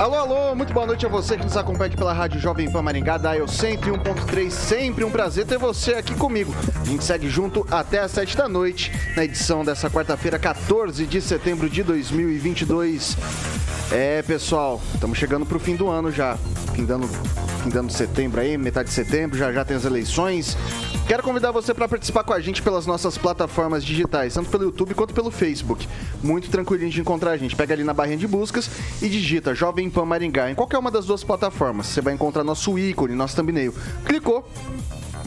Alô, alô, muito boa noite a você que nos acompanha aqui pela Rádio Jovem Pan Maringá, Dial 101.3. Sempre um prazer ter você aqui comigo. A gente segue junto até às 7 da noite, na edição dessa quarta-feira, 14 de setembro de 2022. É, pessoal, estamos chegando para o fim do ano já. Findando, findando setembro aí, metade de setembro, já já tem as eleições. Quero convidar você para participar com a gente pelas nossas plataformas digitais, tanto pelo YouTube quanto pelo Facebook. Muito tranquilinho de encontrar a gente. Pega ali na barrinha de buscas e digita Jovem Pan Maringá em qualquer uma das duas plataformas. Você vai encontrar nosso ícone, nosso thumbnail. Clicou,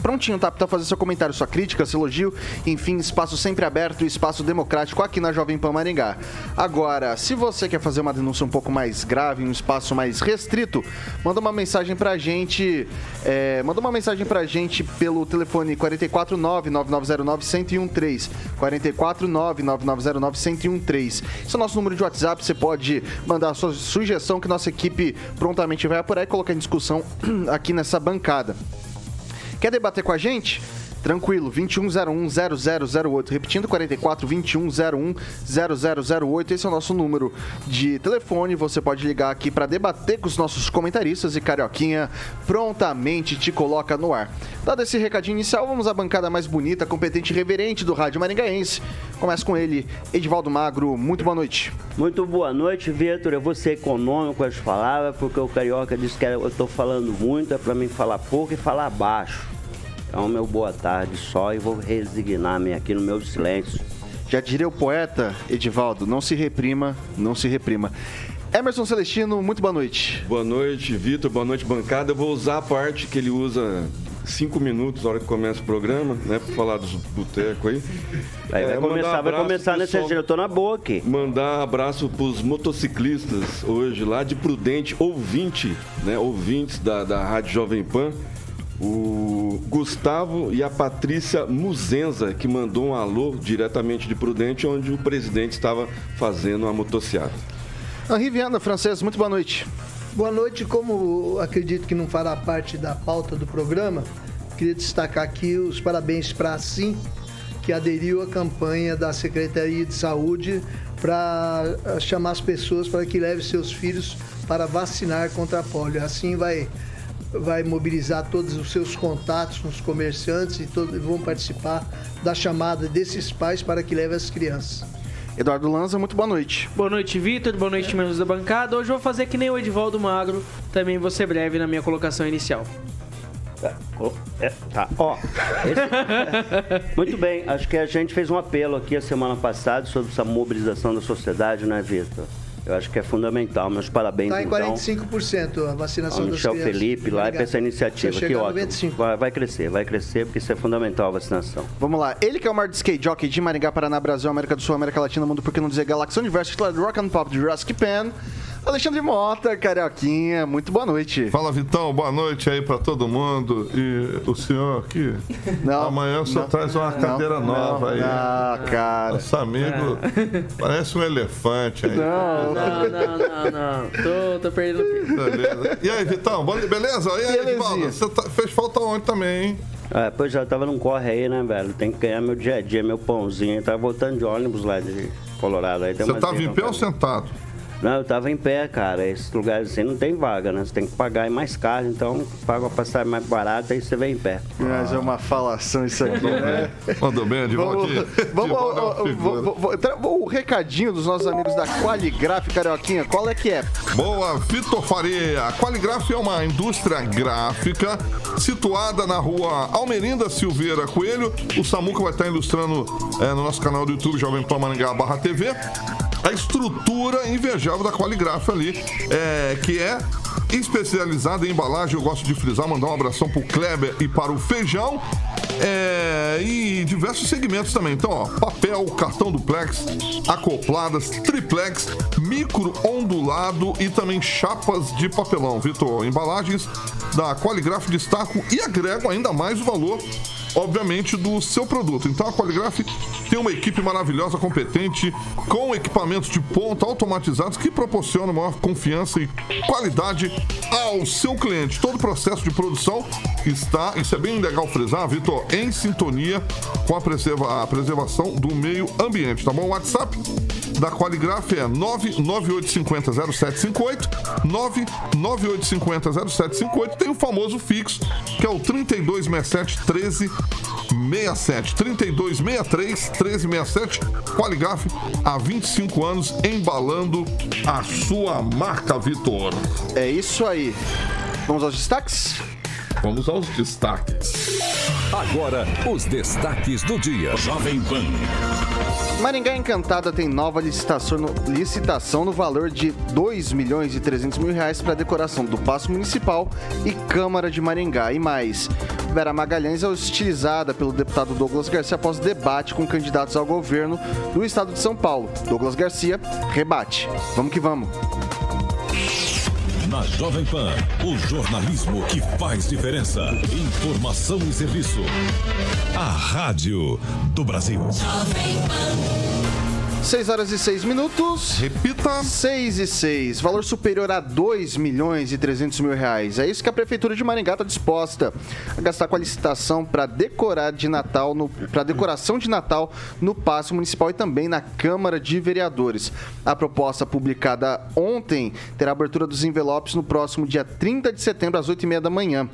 prontinho, tá? Pra fazer seu comentário, sua crítica, seu elogio. Enfim, espaço sempre aberto espaço democrático aqui na Jovem Pan Maringá. Agora, se você quer fazer uma denúncia um pouco mais grave, um espaço mais restrito, manda uma mensagem pra gente. É, manda uma mensagem pra gente pelo telefone 449-9909-1013. 449-9909-1013. Esse é o nosso número de WhatsApp. Você pode mandar a sua sugestão que nossa equipe prontamente vai apurar e colocar em discussão aqui nessa bancada. Quer debater com a gente? Tranquilo, 2101-0008. Repetindo, 44 2101 0008. Esse é o nosso número de telefone. Você pode ligar aqui para debater com os nossos comentaristas e Carioquinha prontamente te coloca no ar. Dado esse recadinho inicial, vamos à bancada mais bonita, competente e reverente do Rádio Maringaense. Começa com ele, Edivaldo Magro. Muito boa noite. Muito boa noite, Vitor. Eu vou ser econômico com as palavras, porque o Carioca disse que eu estou falando muito, é para mim falar pouco e falar baixo. Então, meu boa tarde só e vou resignar-me aqui no meu silêncio. Já diria o poeta, Edivaldo, não se reprima, não se reprima. Emerson Celestino, muito boa noite. Boa noite, Vitor. Boa noite, bancada. Eu vou usar a parte que ele usa cinco minutos na hora que começa o programa, né? Pra falar dos botecos aí. Aí vai, é, começar, vai começar nesse jeito, eu tô na boa aqui. Mandar abraço pros motociclistas hoje lá de Prudente, ouvinte, né? Ouvintes da, da Rádio Jovem Pan o Gustavo e a Patrícia Muzenza, que mandou um alô diretamente de Prudente, onde o presidente estava fazendo a motociata. Henri Viana, francês, muito boa noite. Boa noite, como acredito que não fará parte da pauta do programa, queria destacar aqui os parabéns para a Sim, que aderiu à campanha da Secretaria de Saúde para eh, chamar as pessoas para que levem seus filhos para vacinar contra a polio. Assim vai vai mobilizar todos os seus contatos com os comerciantes e todos vão participar da chamada desses pais para que leve as crianças. Eduardo Lanza, muito boa noite. Boa noite, Vitor. Boa noite, membros da bancada. Hoje eu vou fazer que nem o Edivaldo Magro. Também vou ser breve na minha colocação inicial. É, tá. Ó, esse... muito bem. Acho que a gente fez um apelo aqui a semana passada sobre essa mobilização da sociedade, né, Vitor? Eu acho que é fundamental. Meus parabéns, Está em 45% então, a vacinação ao Michel das crianças. Felipe lá para essa iniciativa. Que ótimo. Vai, vai, crescer, vai crescer, porque isso é fundamental a vacinação. Vamos lá. Ele que é o maior skate jockey de Maringá, Paraná, Brasil, América do Sul, América Latina, Mundo, por que não dizer Galáxia Universo, Rock and Pop de Jurassic Pan. Alexandre Mota, Carioquinha, muito boa noite. Fala, Vitão, boa noite aí pra todo mundo. E o senhor aqui, não, amanhã o senhor não, traz uma cadeira não, nova aí. Ah, cara. Nosso amigo parece um elefante aí. Não, não, não, não, não. Tô, tô perdendo Beleza. E aí, Vitão, beleza? E aí, Edvaldo, você tá, fez falta ontem também, hein? É, pois já tava num corre aí, né, velho? Tem que ganhar meu dia a dia, meu pãozinho. Tava voltando de ônibus lá de Colorado. Aí Você tava em pé ou sentado? Não, eu tava em pé, cara. Esses lugares assim não tem vaga, né? Você tem que pagar mais caro, então paga a passagem mais barata e você vem em pé. Mas é uma falação isso aqui, né? Mandou bem, Edivaldo. Vamos, vamos o recadinho dos nossos amigos da Qualigraf, Carioquinha, qual é que é? Boa, Vitor Faria. A Qualigraf é uma indústria gráfica situada na rua Almerinda Silveira Coelho. O Samuca vai estar ilustrando é, no nosso canal do YouTube Jovem Pan Maringá barra TV a estrutura invejável da Qualigraf ali, é, que é especializada em embalagem. Eu gosto de frisar, mandar um abração pro Kleber e para o Feijão. É, e diversos segmentos também. Então, ó, papel, cartão duplex, acopladas, triplex, micro ondulado e também chapas de papelão, Vitor. Embalagens da Qualigraf destaco e agrego ainda mais o valor obviamente, do seu produto. Então a Qualigraf tem uma equipe maravilhosa, competente, com equipamentos de ponta automatizados que proporcionam maior confiança e qualidade ao seu cliente. Todo o processo de produção está, isso é bem legal frisar, Vitor, em sintonia com a, preserva, a preservação do meio ambiente, tá bom? WhatsApp da Qualigraf é 998500758, 998500758. Tem o famoso fixo, que é o 3267 1367. 3263 1367. Qualigraf há 25 anos embalando a sua marca, Vitor. É isso aí. Vamos aos destaques? Vamos aos destaques. Agora, os destaques do dia. Jovem Pan. Maringá Encantada tem nova licitação no, licitação no valor de 2 milhões e 300 mil reais para decoração do Paço Municipal e Câmara de Maringá. E mais, Vera Magalhães é hostilizada pelo deputado Douglas Garcia após debate com candidatos ao governo do estado de São Paulo. Douglas Garcia rebate. Vamos que vamos. Na Jovem Pan, o jornalismo que faz diferença. Informação e serviço. A Rádio do Brasil. Jovem Pan. 6 horas e 6 minutos. Repita. 6 e 6. Valor superior a 2 milhões e 300 mil reais. É isso que a Prefeitura de Maringá está disposta a gastar com a licitação para decorar de Natal, para decoração de Natal no Paço Municipal e também na Câmara de Vereadores. A proposta publicada ontem terá abertura dos envelopes no próximo dia 30 de setembro, às 8h30 da manhã.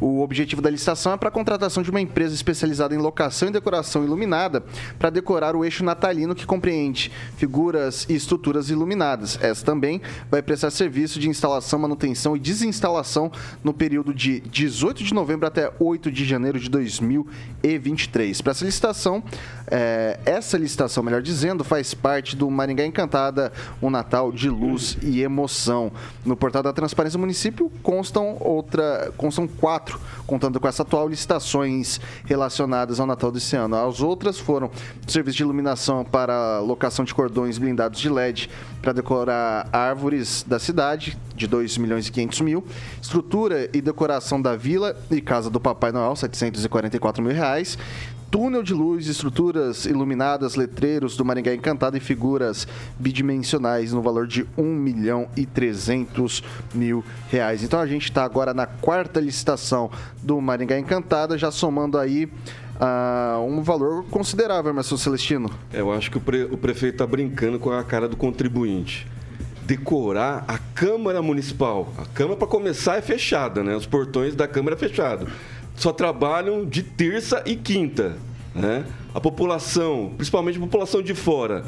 O objetivo da licitação é para a contratação de uma empresa especializada em locação e decoração iluminada para decorar o eixo natalino que compreende figuras e estruturas iluminadas. Essa também vai prestar serviço de instalação, manutenção e desinstalação no período de 18 de novembro até 8 de janeiro de 2023. Para essa licitação, é, essa licitação, melhor dizendo, faz parte do Maringá Encantada, um Natal de luz e emoção. No portal da Transparência do município constam outra, constam quatro contando com essa atual licitações relacionadas ao Natal desse ano. As outras foram serviço de iluminação para locação de cordões blindados de LED para decorar árvores da cidade, de 2 milhões e 500 mil, estrutura e decoração da vila e casa do Papai Noel, 744 mil reais, túnel de luz, estruturas iluminadas, letreiros do Maringá Encantado e figuras bidimensionais no valor de 1 milhão e 300 mil reais. Então a gente está agora na quarta licitação do Maringá Encantada, já somando aí uh, um valor considerável, Marcelo Celestino. É, eu acho que o, pre o prefeito está brincando com a cara do contribuinte decorar a Câmara Municipal. A Câmara, para começar, é fechada, né? Os portões da Câmara é fechado só trabalham de terça e quinta. Né? A população, principalmente a população de fora,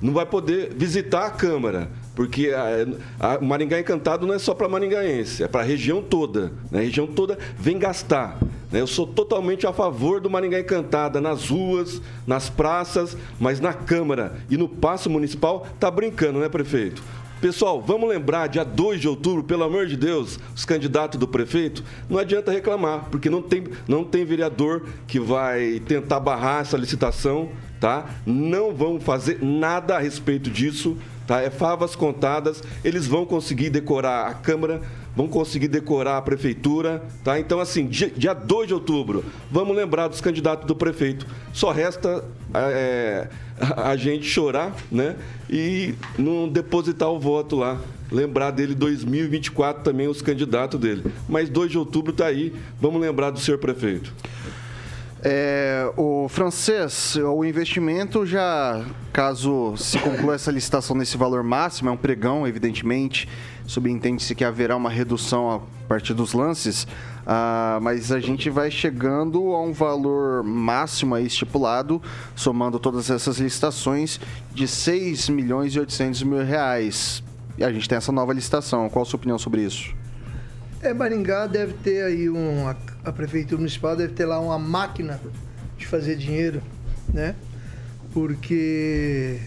não vai poder visitar a Câmara, porque a, a Maringá Encantado não é só para maringaense, é para a região toda. Né? A região toda vem gastar. Né? Eu sou totalmente a favor do Maringá Encantada nas ruas, nas praças, mas na Câmara e no Paço Municipal tá brincando, né, prefeito? Pessoal, vamos lembrar, dia 2 de outubro, pelo amor de Deus, os candidatos do prefeito, não adianta reclamar, porque não tem, não tem vereador que vai tentar barrar essa licitação, tá? Não vão fazer nada a respeito disso, tá? É favas contadas, eles vão conseguir decorar a Câmara, vão conseguir decorar a prefeitura, tá? Então, assim, dia, dia 2 de outubro, vamos lembrar dos candidatos do prefeito. Só resta. É, a gente chorar, né? E não depositar o voto lá. Lembrar dele 2024 também, os candidatos dele. Mas 2 de outubro está aí. Vamos lembrar do senhor prefeito. É, o francês, o investimento já, caso se conclua essa licitação nesse valor máximo, é um pregão, evidentemente, subentende-se que haverá uma redução a partir dos lances, ah, mas a gente vai chegando a um valor máximo estipulado, somando todas essas licitações, de 6 milhões e 800 mil reais. E a gente tem essa nova licitação. Qual a sua opinião sobre isso? É, Maringá deve ter aí um. A, a prefeitura municipal deve ter lá uma máquina de fazer dinheiro, né? Porque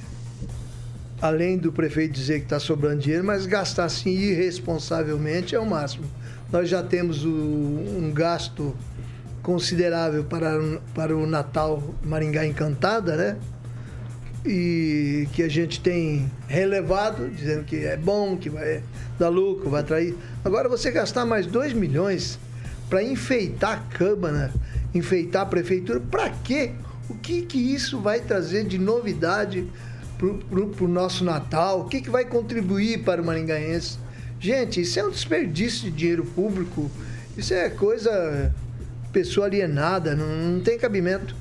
além do prefeito dizer que está sobrando dinheiro, mas gastar assim irresponsavelmente é o máximo. Nós já temos o, um gasto considerável para, para o Natal Maringá Encantada, né? E que a gente tem relevado, dizendo que é bom, que vai dar lucro, vai atrair. Agora você gastar mais 2 milhões para enfeitar a Câmara, enfeitar a Prefeitura, para quê? O que, que isso vai trazer de novidade para o no nosso Natal? O que, que vai contribuir para o maringaense? Gente, isso é um desperdício de dinheiro público. Isso é coisa pessoa alienada, não, não tem cabimento.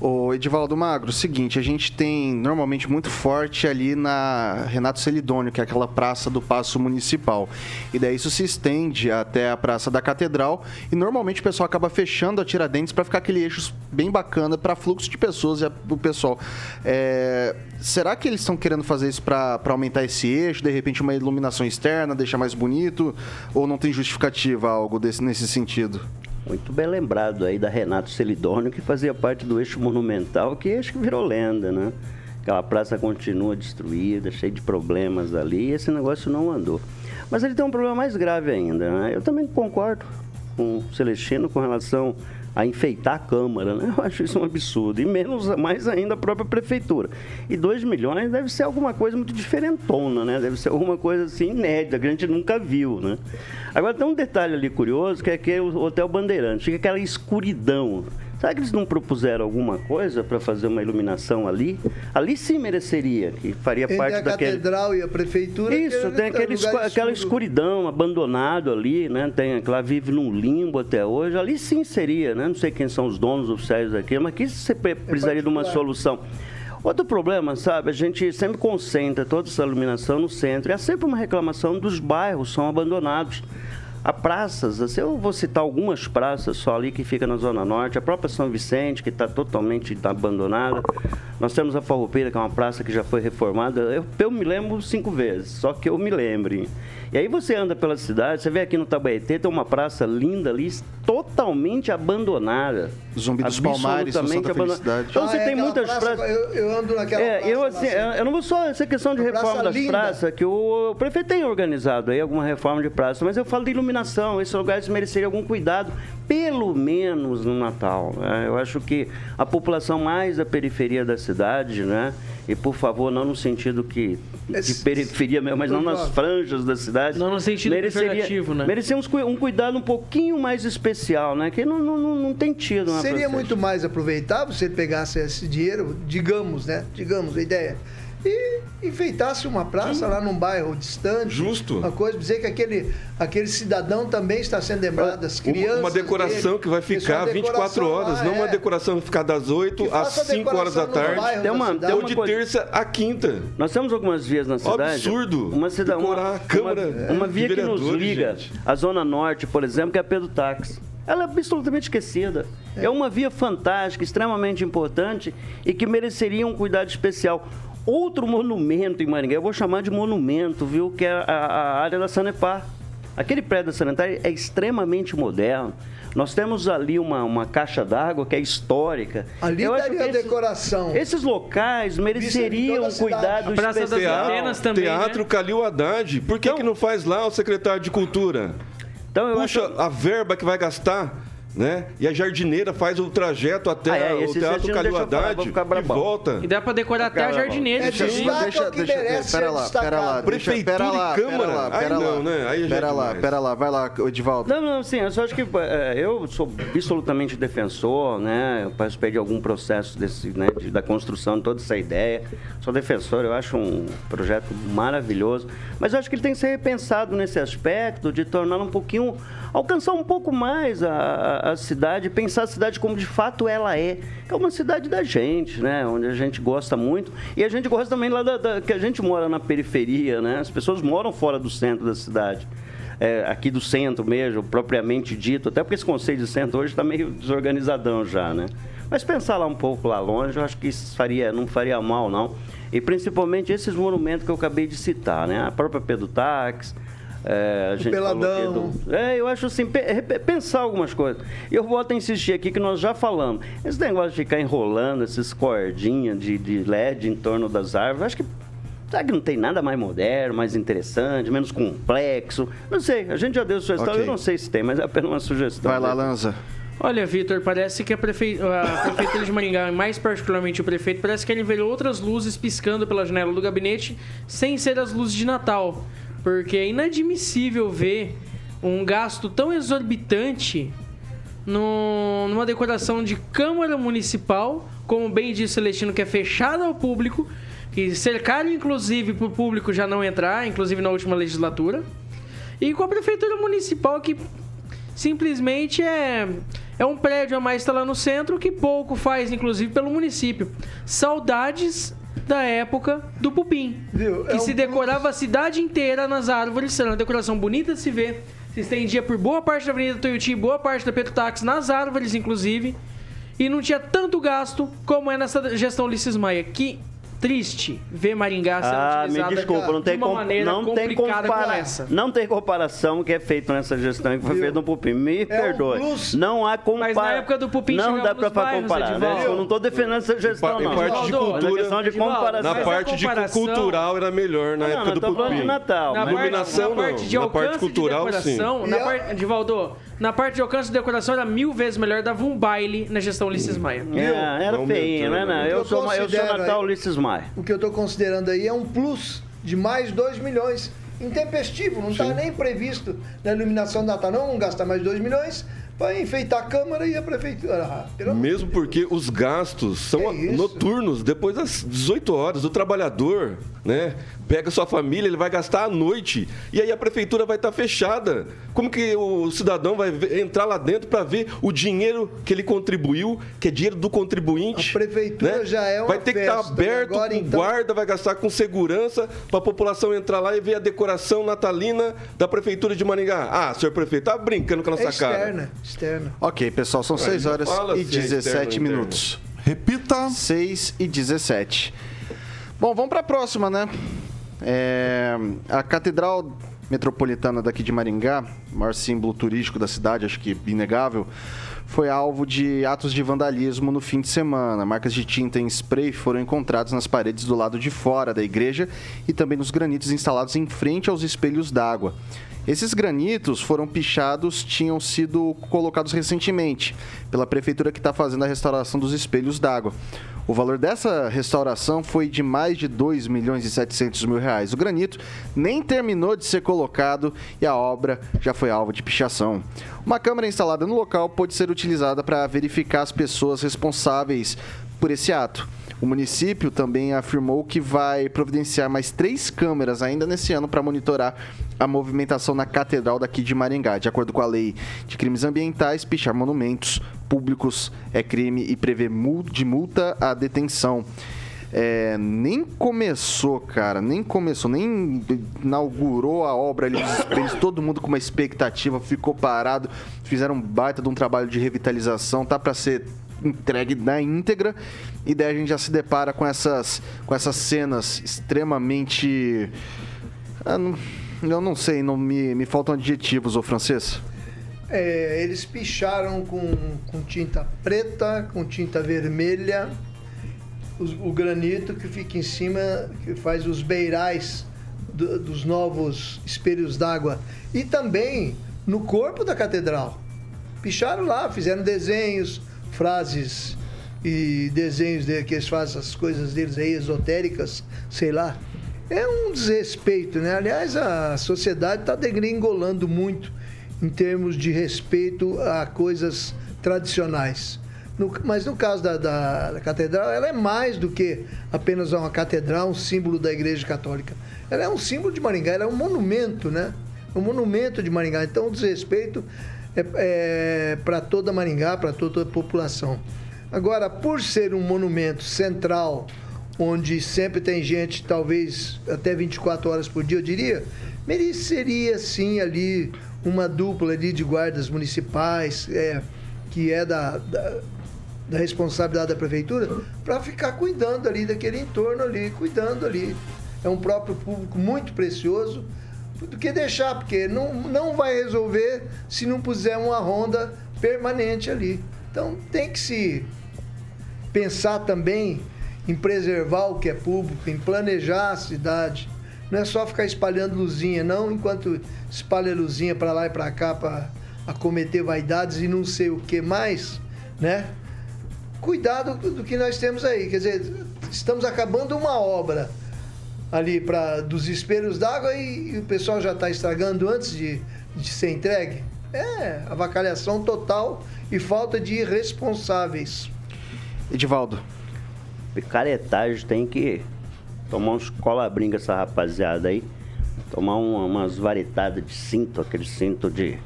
O Edivaldo Magro, seguinte, a gente tem normalmente muito forte ali na Renato Celidônio, que é aquela praça do Paço Municipal. E daí isso se estende até a Praça da Catedral e normalmente o pessoal acaba fechando a Tiradentes para ficar aquele eixo bem bacana para fluxo de pessoas e o pessoal. É... Será que eles estão querendo fazer isso para aumentar esse eixo, de repente uma iluminação externa, deixar mais bonito? Ou não tem justificativa algo desse, nesse sentido? Muito bem lembrado aí da Renato Celidônio, que fazia parte do eixo monumental, que acho que virou lenda, né? Aquela praça continua destruída, cheia de problemas ali, e esse negócio não andou. Mas ele tem um problema mais grave ainda, né? Eu também concordo com o Celestino com relação a enfeitar a Câmara, né? Eu acho isso um absurdo. E menos, mais ainda a própria Prefeitura. E 2 milhões deve ser alguma coisa muito diferentona, né? Deve ser alguma coisa assim inédita, que a gente nunca viu, né? Agora tem um detalhe ali curioso, que é que o Hotel Bandeirantes, fica aquela escuridão. Será que eles não propuseram alguma coisa para fazer uma iluminação ali? Ali sim mereceria, que faria Entre parte a daquele. catedral e a prefeitura. Isso, que tem é aquele escu- aquela escuridão, abandonado ali, né? Tem, que lá vive num limbo até hoje. Ali sim seria, né? Não sei quem são os donos oficiais daquilo, mas aqui você pre- precisaria de uma solução. Outro problema, sabe? A gente sempre concentra toda essa iluminação no centro. E há sempre uma reclamação dos bairros são abandonados. Há praças, assim, eu vou citar algumas praças só ali que fica na Zona Norte, a própria São Vicente, que está totalmente abandonada. Nós temos a Farroupeira, que é uma praça que já foi reformada. Eu, eu me lembro cinco vezes, só que eu me lembre. E aí você anda pela cidade, você vê aqui no Tabaetê, tem uma praça linda ali, totalmente abandonada. Zumbi dos Palmares, no Santa abandonada. Felicidade. Então Ah, você é tem muitas praça- praças. Eu, eu ando naquela É, praça eu lá, assim, assim. eu não vou só essa questão de reforma praça das linda. praças, que o, o prefeito tem organizado aí alguma reforma de praça, mas eu falo de iluminação, esses lugares mereceriam algum cuidado, pelo menos no Natal. né? Eu acho que a população mais da periferia da cidade, né? E por favor, não no sentido que de periferia mesmo, mas não nas franjas da cidade. Não no sentido pejorativo, né? Merecemos um cuidado um pouquinho mais especial, né? Que não, não, não, não tem tido Seria Francesa. muito mais aproveitável se ele pegasse esse dinheiro, digamos, né? Digamos a ideia. E enfeitasse uma praça lá num bairro distante. Justo. Uma coisa, dizer que aquele, aquele cidadão também está sendo lembrado, as Uma- crianças. Uma decoração dele. que vai Isso, ficar uma 24 decoração horas, lá, não uma é. decoração que vai ficar das 8 Que às faça a 5 horas da tarde. Tem da uma- cidade. tem Ou de coisa- terça a quinta. Nós temos algumas vias na cidade. Absurdo. Uma cidade, uma, Decorar a Câmara uma, uma via que nos liga a Zona Norte, por exemplo, que é a Pedro Táxi. Ela é absolutamente esquecida. É. uma via fantástica, extremamente importante e que mereceria um cuidado especial. Outro monumento em Maringá, eu vou chamar de monumento, viu? Que é a, a área da Sanepar. Aquele prédio da Sanitária é extremamente moderno. Nós temos ali uma, uma caixa d'água que é histórica. Ali Eu acho daria esses- decoração. Esses locais mereceriam um cuidado A Praça das especial. Antenas também, Teatro né? Calil Haddad. Por que, Então- que não faz lá o secretário de Cultura? Então, eu Puxa acho... a verba que vai gastar, né? E a jardineira faz o trajeto até Ah, é, o Teatro Calil deixa Haddad e volta. E dá pra decorar até a jardineira. É inclusive. destaque ao que merece pera lá, pera lá, deixa, Prefeitura pera e lá, Câmara? pera lá, Aí pera lá, não, né? Aí pera lá, pera lá, vai lá, Edivaldo. Não, não, sim, eu só acho que é, eu sou absolutamente defensor, né? Eu participei de algum processo desse, né, de- da construção de toda essa ideia. Sou defensor, eu acho um projeto maravilhoso. Mas eu acho que ele tem que ser repensado nesse aspecto de tornar um pouquinho. Alcançar um pouco mais a, a, cidade, pensar a cidade como de fato ela é, que é uma cidade da gente, né? Onde a gente gosta muito e a gente gosta também lá da, da que a gente mora na periferia, né? As pessoas moram fora do centro da cidade. É, aqui do centro mesmo, propriamente dito, até porque esse conceito de centro hoje está meio desorganizadão já, né? Mas pensar lá um pouco lá longe, eu acho que isso faria, não faria mal, não. E principalmente esses monumentos que eu acabei de citar, né? A própria Pedro Táxi, é, a gente Peladão. Do... É, eu acho assim, pe pensar algumas coisas. E eu volto a insistir aqui que nós já falamos. Esse negócio de ficar enrolando esses cordinhas de, de LED em torno das árvores, acho que Será que não tem nada mais moderno, mais interessante, menos complexo? Não sei, a gente já deu sugestão, Ok. eu não sei se tem, mas é apenas uma sugestão. Vai lá, Lanza. Olha, Vitor, parece que a, prefe... a prefeitura de Maringá, e mais particularmente o prefeito, parece que ele vê outras luzes piscando pela janela do gabinete sem ser as luzes de Natal. Porque é inadmissível ver um gasto tão exorbitante no- numa decoração de Câmara Municipal, como bem disse Celestino, que é fechada ao público, que cercaram inclusive para o público já não entrar, inclusive na última legislatura. E com a Prefeitura Municipal que simplesmente é, é um prédio a mais está lá no centro que pouco faz, inclusive, pelo município. Saudades da época do Pupim. Viu? Que É se um decorava a cidade inteira nas árvores, era uma decoração bonita de se ver. Se estendia por boa parte da Avenida Tuiuti, boa parte da Pedro Táxi, nas árvores, inclusive. E não tinha tanto gasto como é nessa gestão Ulisses Maia. Que triste ver Maringá sendo Ah, me utilizada desculpa, não de tem, uma com- maneira não tem compara- essa. não tem comparação que é feito nessa gestão que foi Viu? feito no Pupim. Me um perdoe. plus. Não há comparação. Mas na época do Pupim não dá bairros, comparar. né? Eu não estou defendendo essa gestão, Em não. parte de cultura, é questão de comparação. na parte de cultural era melhor na Não, época não, do tô falando de Pupim. Natal. Na mas- parte, na parte não. de Na parte cultural, de sim. na parte, Edivaldo, na parte de alcance de decoração era mil vezes melhor, dava um baile na gestão Ulisses Maia. É, era Não feinho, né? aumentou, Não, né? eu, Eu sou, eu sou Natal aí- Ulisses Maia. O que eu estou considerando aí é um plus de mais 2 milhões. Intempestivo, não está nem previsto na iluminação da Natal. Não vamos gastar mais 2 milhões para enfeitar a Câmara e a Prefeitura. Ah, Mesmo porque os gastos são isso? noturnos, depois das 18 horas. O trabalhador, né, pega sua família, ele vai gastar à noite. E aí a prefeitura vai estar fechada. Como que o cidadão vai entrar lá dentro para ver o dinheiro que ele contribuiu, que é dinheiro do contribuinte? A prefeitura né? já é uma Vai ter que estar festa, aberto agora, com então- guarda, vai gastar com segurança para a população entrar lá e ver a decoração natalina da prefeitura de Maringá. Ah, senhor prefeito, tá brincando com a É nossa cara. externa, externa. Ok, pessoal, são 6 não horas fala e se é 17 externo ou interno. minutos. Repita. 6 e 17. Bom, vamos para a próxima, né? É, a Catedral Metropolitana daqui de Maringá, maior símbolo turístico da cidade, acho que inegável, foi alvo de atos de vandalismo no fim de semana. Marcas de tinta em spray foram encontradas nas paredes do lado de fora da igreja e também nos granitos instalados em frente aos espelhos d'água. Esses granitos foram pichados, tinham sido colocados recentemente pela prefeitura que está fazendo a restauração dos espelhos d'água. O valor dessa restauração foi de mais de 2 milhões e 700 mil reais. O granito nem terminou de ser colocado e a obra já foi alvo de pichação. Uma câmera instalada no local pode ser utilizada para verificar as pessoas responsáveis por esse ato. O município também afirmou que vai providenciar mais três câmeras ainda nesse ano para monitorar a movimentação na catedral daqui de Maringá. De acordo com a lei de crimes ambientais, pichar monumentos públicos é crime e prevê de multa a detenção. É, nem começou, cara, nem começou, nem inaugurou a obra ali espelhos, todo mundo com uma expectativa, ficou parado, fizeram um baita de um trabalho de revitalização, tá para ser entregue na íntegra, e daí a gente já se depara com essas, com essas cenas extremamente. ah, eu não sei, não me, me faltam adjetivos, ô francês. É, eles picharam com, com tinta preta, com tinta vermelha, os- o granito que fica em cima, que faz os beirais do- dos novos espelhos d'água. E também no corpo da catedral. Picharam lá, fizeram desenhos, frases e desenhos de, que eles fazem as coisas deles aí esotéricas, sei lá. É um desrespeito, né? Aliás, a sociedade está degringolando muito em termos de respeito a coisas tradicionais. No- mas no caso da, da- da catedral, ela é mais do que apenas uma catedral, um símbolo da Igreja Católica. Ela é um símbolo de Maringá, ela é um monumento, né? Um monumento de Maringá. Então, o desrespeito é, é para toda Maringá, para toda a população. Agora, por ser um monumento central, onde sempre tem gente, talvez até 24 horas por dia, eu diria, mereceria sim ali uma dupla ali de guardas municipais, é, que é da, da, da responsabilidade da prefeitura, para ficar cuidando ali daquele entorno ali, cuidando ali. É um próprio público muito precioso do que deixar, porque não, não vai resolver se não puser uma ronda permanente ali. Então tem que se pensar também em preservar o que é público, em planejar a cidade. Não é só ficar espalhando luzinha, não, enquanto espalha luzinha para lá e para cá para acometer vaidades e não sei o que mais, né? Cuidado do que nós temos aí. Quer dizer, estamos acabando uma obra ali para dos espelhos d'água e, e, o pessoal já está estragando antes de, de ser entregue. É, avacalhação total e falta de responsáveis. Edivaldo. Picaretagem tem que tomar uns colabringa essa rapaziada aí. Tomar uma, umas varetadas de cinto, aquele cinto de.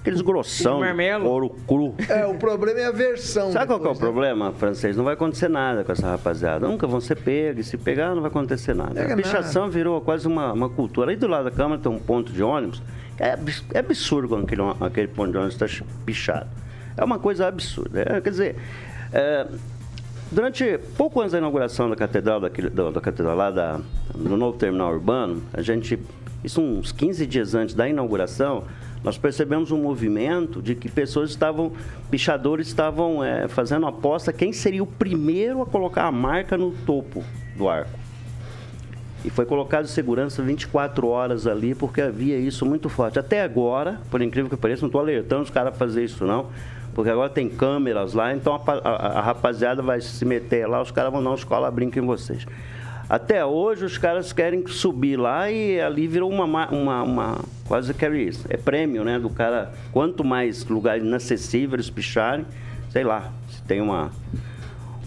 Aqueles grossão, ouro cru. É, o problema é a versão. Sabe depois, qual é o né? problema, francês? Não vai acontecer nada com essa rapaziada. Nunca vão ser pegos. Se pegar, não vai acontecer nada. Pega a pichação nada. virou quase uma, uma cultura. Aí do lado da Câmara tem um ponto de ônibus. É, é absurdo quando aquele, aquele ponto de ônibus está pichado. É uma coisa absurda. É, quer dizer, é, durante pouco antes da inauguração da catedral, daquele, da, da catedral lá da, novo terminal urbano, a gente, isso uns 15 dias antes da inauguração, nós percebemos um movimento de que pessoas estavam, pichadores estavam é, fazendo aposta quem seria o primeiro a colocar a marca no topo do arco. E foi colocado segurança 24 horas ali, porque havia isso muito forte. Até agora, por incrível que pareça, não estou alertando os caras a fazer isso não, porque agora tem câmeras lá, então a, a, a rapaziada vai se meter lá, os caras vão dar uma escola brinca em vocês. Até hoje os caras querem subir lá e ali virou uma, uma, uma quase que é isso, é prêmio, né, do cara, quanto mais lugares inacessíveis eles picharem, sei lá, se tem uma,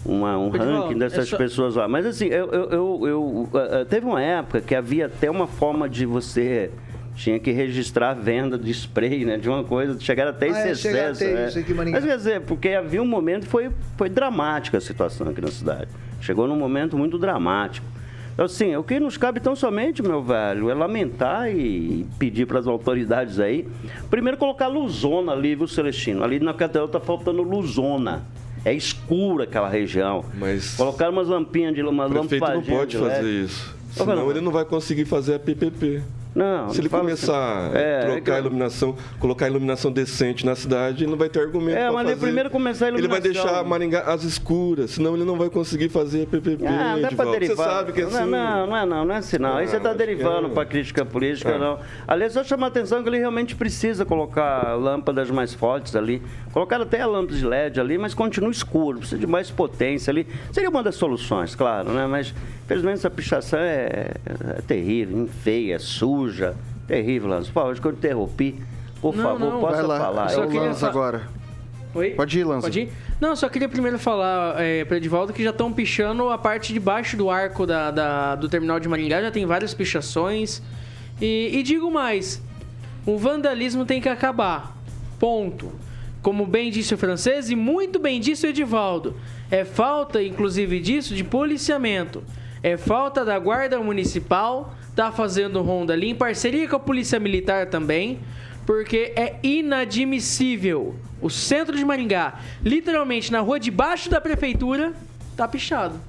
uma um ranking dessas só... pessoas lá. Mas assim, eu, eu, eu, eu, eh, teve uma época que havia até uma forma de você tinha que registrar a venda de spray, né? De uma coisa, chegar até esse ah, é, excesso. É. Isso aqui, Mas quer dizer, porque havia um momento foi foi dramática a situação aqui na cidade. Chegou num momento muito dramático. Então, assim, o que nos cabe tão somente, meu velho, é lamentar e pedir para as autoridades aí, primeiro colocar luzona ali, viu, Celestino? Ali na catedral tá faltando luzona. É escura aquela região. Mas Colocar umas lampinhas de uma. O prefeito não pode fazer isso. Senão ele não vai conseguir fazer a PPP. Não, Se ele começar assim. é, a trocar é a iluminação, colocar a iluminação decente na cidade, ele não vai ter argumento É, mas ele primeiro começar a iluminação. Ele vai deixar Maringá às escuras, senão ele não vai conseguir fazer PPP. Ah, não é para derivar. Você sabe que é assim. Não, não, não é não, não é assim não. Aí você está derivando é. para crítica política, tá. não. Aliás, só chamar a atenção que ele realmente precisa colocar lâmpadas mais fortes ali. Colocar até a lâmpada de LED ali, mas continua escuro, precisa de mais potência ali. Seria uma das soluções, claro, né? Mas, infelizmente, essa pichação é, é terrível, feia, é suja suja. Terrível, Lança. Por favor, que eu interrompi. Por não, favor, não. possa falar. Eu só Lança agora. Oi? Pode ir, Lança. Pode ir? Não, só queria primeiro falar é, para Edivaldo que já estão pichando a parte de baixo do arco da, da, do terminal de Maringá, já tem várias pichações. E, e digo mais, o vandalismo tem que acabar. Ponto. Como bem disse o francês e muito bem disse o Edivaldo. É falta, inclusive, disso de policiamento. É falta da guarda municipal tá fazendo ronda ali em parceria com a Polícia Militar também, porque é inadmissível. O centro de Maringá, literalmente na rua debaixo da prefeitura, tá pichado.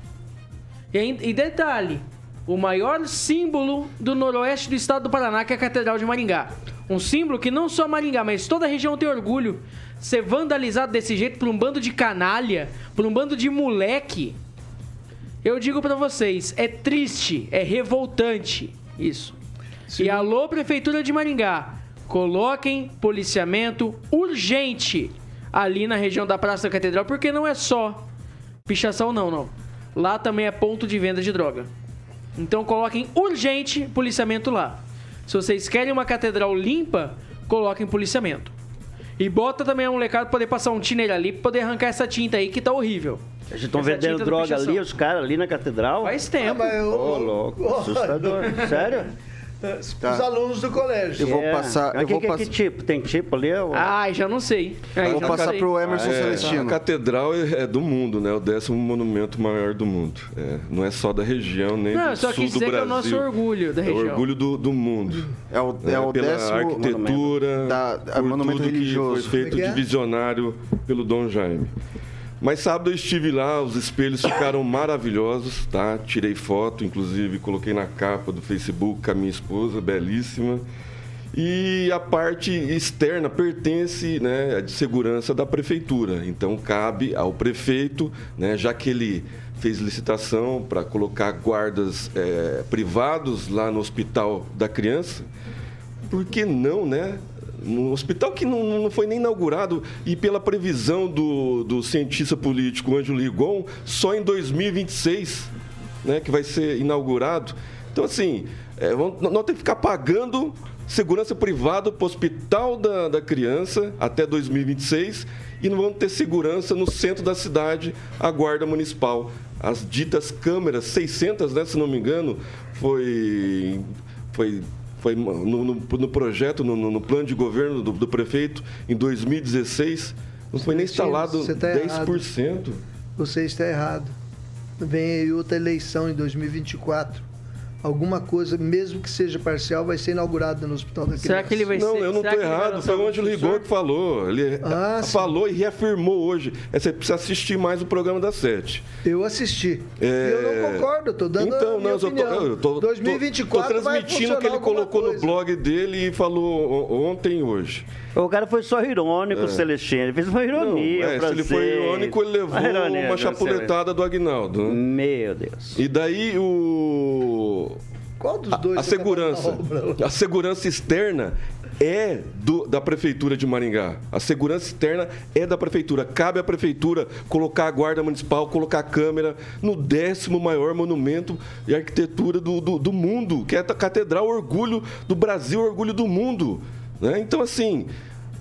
E, e detalhe, o maior símbolo do noroeste do estado do Paraná, que é a Catedral de Maringá. Um símbolo que não só Maringá, mas toda a região tem orgulho. Ser vandalizado desse jeito por um bando de canalha, por um bando de moleque. Eu digo para vocês, é triste, é revoltante. Isso. Sim. E alô, Prefeitura de Maringá, coloquem policiamento urgente ali na região da Praça da Catedral, porque não é só pichação, não, não. Lá também é ponto de venda de droga. Então coloquem urgente policiamento lá. Se vocês querem uma catedral limpa, coloquem policiamento. E bota também a molecada pra poder passar um tiner ali pra poder arrancar essa tinta aí que tá horrível. Eles estão vendendo droga ali, os caras ali na catedral? Faz tempo. Ah, Ô, oh, louco, assustador. Sério? Tá. Os alunos do colégio. Eu vou É. passar. Mas Eu que, vou que, passar. que tipo? Tem tipo ali? ou- Ai, já não sei. Ai, Vou já não passar sei. pro Emerson É, Celestino. a catedral é é do mundo, né? O décimo monumento maior do mundo. É, não é só da região, nem Não, do eu só sul do que é o Brasil. nosso orgulho da É região. o orgulho do, do mundo. É o, é É, o pela décimo. arquitetura, da- por monumento tudo religioso. que foi feito é de é? visionário pelo Dom Jaime. Mas sábado eu estive lá, os espelhos ficaram maravilhosos, tá? Tirei foto, inclusive coloquei na capa do Facebook com a minha esposa, belíssima. E a parte externa pertence né, à de segurança da prefeitura. Então cabe ao prefeito, né, já que ele fez licitação para colocar guardas eh, privados lá no hospital da criança, por que não, né? No hospital que não, não foi nem inaugurado e pela previsão do, do cientista político Ângelo Rigon, só em 2026, né, que vai ser inaugurado. Então, assim, é, vamos- nós temos que ficar pagando segurança privada para o hospital da, da criança até 2026 e não vamos ter segurança no centro da cidade, a guarda municipal. As ditas câmeras, 600, né, se não me engano, foi, foi foi no, no- no projeto, no, no- no plano de governo do, do prefeito em 2016, não foi nem instalado você tá errado. 10%. Você está errado. Vem aí outra eleição em 2024. Alguma coisa, mesmo que seja parcial, vai ser inaugurada no Hospital da Criança. Será que ele vai Não, ser. eu não estou errado. Foi o Ângelo? Rigon que falou. Ele Ah, sim. falou e reafirmou hoje. É, Você precisa assistir mais o programa da Sete. Eu assisti. É, E eu não concordo, estou dando a Então, minha não, eu tô, opinião. eu tô, tô- 2024 tô vai transmitindo o que ele colocou alguma no coisa. blog dele e falou ontem e hoje. O cara foi só irônico, Celestino. Ele fez uma ironia. Não, é, se ele foi irônico, ele levou Uma ironia, uma chapuletada do Agnaldo. né? Meu Deus. E daí o. Qual dos dois? A tá segurança. A segurança externa é do- da prefeitura de Maringá. A segurança externa é da prefeitura. Cabe à prefeitura colocar a guarda municipal, colocar a câmera no décimo maior monumento de arquitetura do, do, do mundo, que é a catedral orgulho do Brasil, orgulho do mundo. né? Então, assim,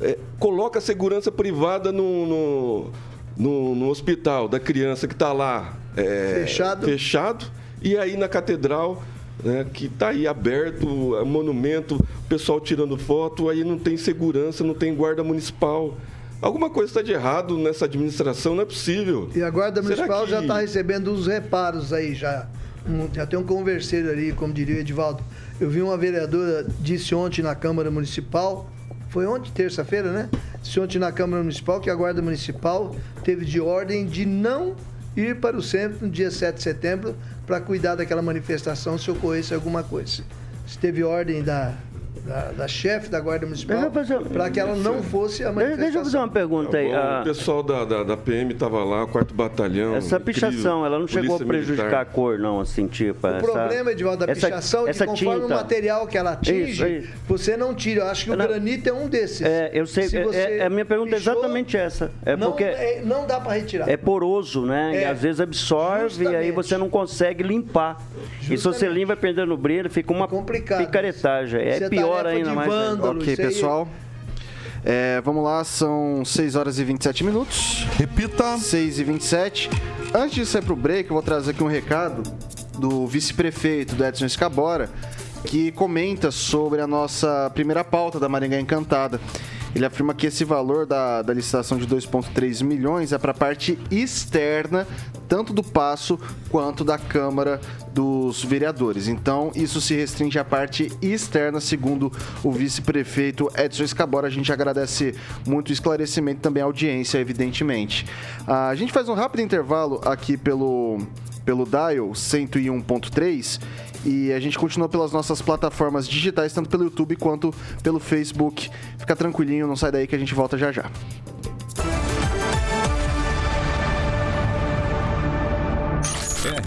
é, coloca a segurança privada no, no, no- no hospital da criança que está lá é, Fechado. fechado, e aí na catedral né, que está aí aberto, é, monumento, o pessoal tirando foto, aí não tem segurança, não tem guarda municipal. Alguma coisa está de errado nessa administração, não é possível. E a Guarda Será Municipal que- já está recebendo uns reparos aí, já. Um- já tem um converseiro ali, como diria o Edivaldo. Eu vi uma vereadora, disse ontem na Câmara Municipal, foi ontem, terça-feira, né? Disse ontem na Câmara Municipal que a Guarda Municipal teve de ordem de não ir para o centro no dia 7 de setembro para cuidar daquela manifestação se ocorresse alguma coisa. Se teve ordem da, da, da chefe da Guarda Municipal para que ela não fosse a Deixa, manifestação. deixa eu fazer uma pergunta aí. O Ah, pessoal da, da, da PM estava lá, o quarto batalhão. essa pichação, ela não chegou a prejudicar a militar. cor, não, assim, tipo. O essa, problema, Edivaldo, da essa- pichação é que essa conforme o tinta- material que ela atinge, Isso, isso. você não tira. Eu acho que o Não. granito é um desses. É, eu sei. Se é- é- a minha pergunta é pichou, exatamente essa. É não, porque é- não dá para retirar. é poroso, né? E É, às vezes absorve e aí justamente. você não consegue limpar. E se você Justamente. limpa perdendo o brilho, fica uma complicado. picaretagem. É é pior ainda mais. né? vândalo. Ok, isso aí- pessoal. É, vamos lá, são 6 horas e 27 minutos. Repita. 6 e 27. Antes de sair pro break, eu vou trazer aqui um recado do vice-prefeito do Edson Escabora, que comenta sobre a nossa primeira pauta da Maringá Encantada. Ele afirma que esse valor da, da licitação de 2,3 milhões é para a parte externa, tanto do Passo quanto da Câmara dos Vereadores. Então, isso se restringe à parte externa, segundo o vice-prefeito Edson Escabora. A gente agradece muito o esclarecimento também audiência, evidentemente. Ah, A gente faz um rápido intervalo aqui pelo, pelo Dial 101.3 e a gente continua pelas nossas plataformas digitais, tanto pelo YouTube quanto pelo Facebook. Fica tranquilinho, não sai daí que a gente volta já já.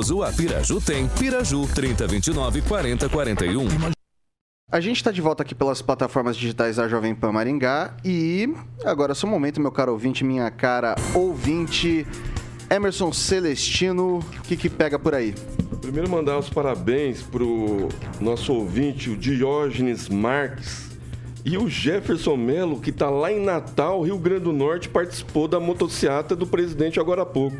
a Piraju tem. Piraju 3029 4041. A gente está de volta aqui pelas plataformas digitais da Jovem Pan Maringá e agora é o seu momento, meu caro ouvinte, minha cara ouvinte. Emerson Celestino, o que, que pega por aí? Primeiro mandar os parabéns pro nosso ouvinte, o Diógenes Marques. E o Jefferson Melo, que está lá em Natal, Rio Grande do Norte, participou da motociata do presidente agora há pouco.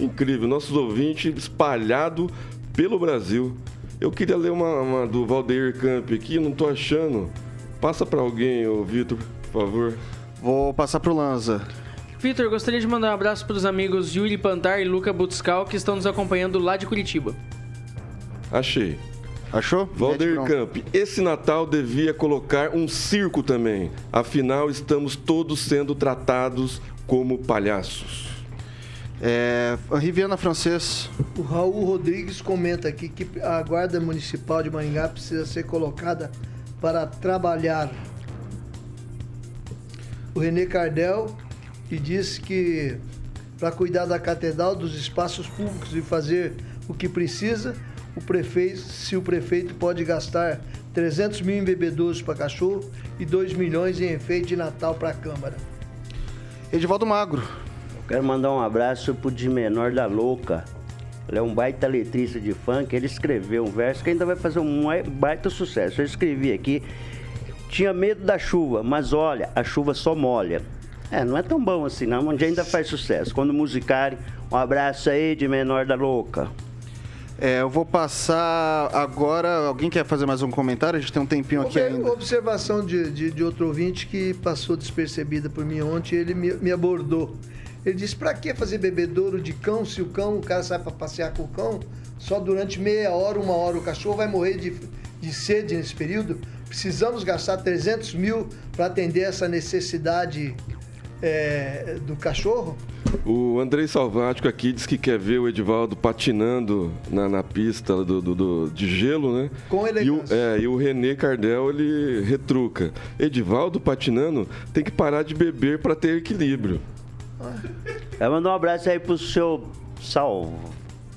Incrível, nossos ouvintes espalhados pelo Brasil. Eu queria ler uma, uma do Valdeir Camp aqui, não tô achando. Passa para alguém, ô Vitor, por favor. Vou passar pro Lanza. Vitor, gostaria de mandar um abraço para os amigos Yuri Pantar e Luca Butzcal que estão nos acompanhando lá de Curitiba. Achei. Achou? Valdeir Pronto. Camp, esse Natal devia colocar um circo também. Afinal, estamos todos sendo tratados como palhaços. É, Riviana Francês. O Raul Rodrigues comenta aqui que a Guarda Municipal de Maringá precisa ser colocada para trabalhar. O Renê Cardel que disse que para cuidar da catedral, dos espaços públicos e fazer o que precisa, o prefeito, se o prefeito pode gastar 300 mil em bebedouros para cachorro e 2 milhões em efeito de Natal para a Câmara. Edivaldo Magro. Quero mandar um abraço pro de menor da louca. Ele é um baita letrista de funk. Ele escreveu um verso que ainda vai fazer um baita sucesso. Eu escrevi aqui. Tinha medo da chuva, mas olha, a chuva só molha. É, não é tão bom assim, não, onde ainda faz sucesso. Quando musicarem, um abraço aí de menor da louca. É, eu vou passar agora. Alguém quer fazer mais um comentário? A gente tem um tempinho aqui ainda. Observação de, de, de outro ouvinte que passou despercebida por mim ontem, ele me, me abordou. Ele disse: pra que fazer bebedouro de cão se o cão, o cara sai pra passear com o cão, só durante meia hora, uma hora o cachorro vai morrer de, de sede nesse período? Precisamos gastar 300 mil para atender essa necessidade é, do cachorro? O Andrei Salvático aqui diz que quer ver o Edivaldo patinando na, na pista do, do- do- de gelo, né? Com E o, elegância. é, e o René Cardel, ele retruca. Edivaldo patinando tem que parar de beber para ter equilíbrio. Eu mandar um abraço aí pro seu Salvo.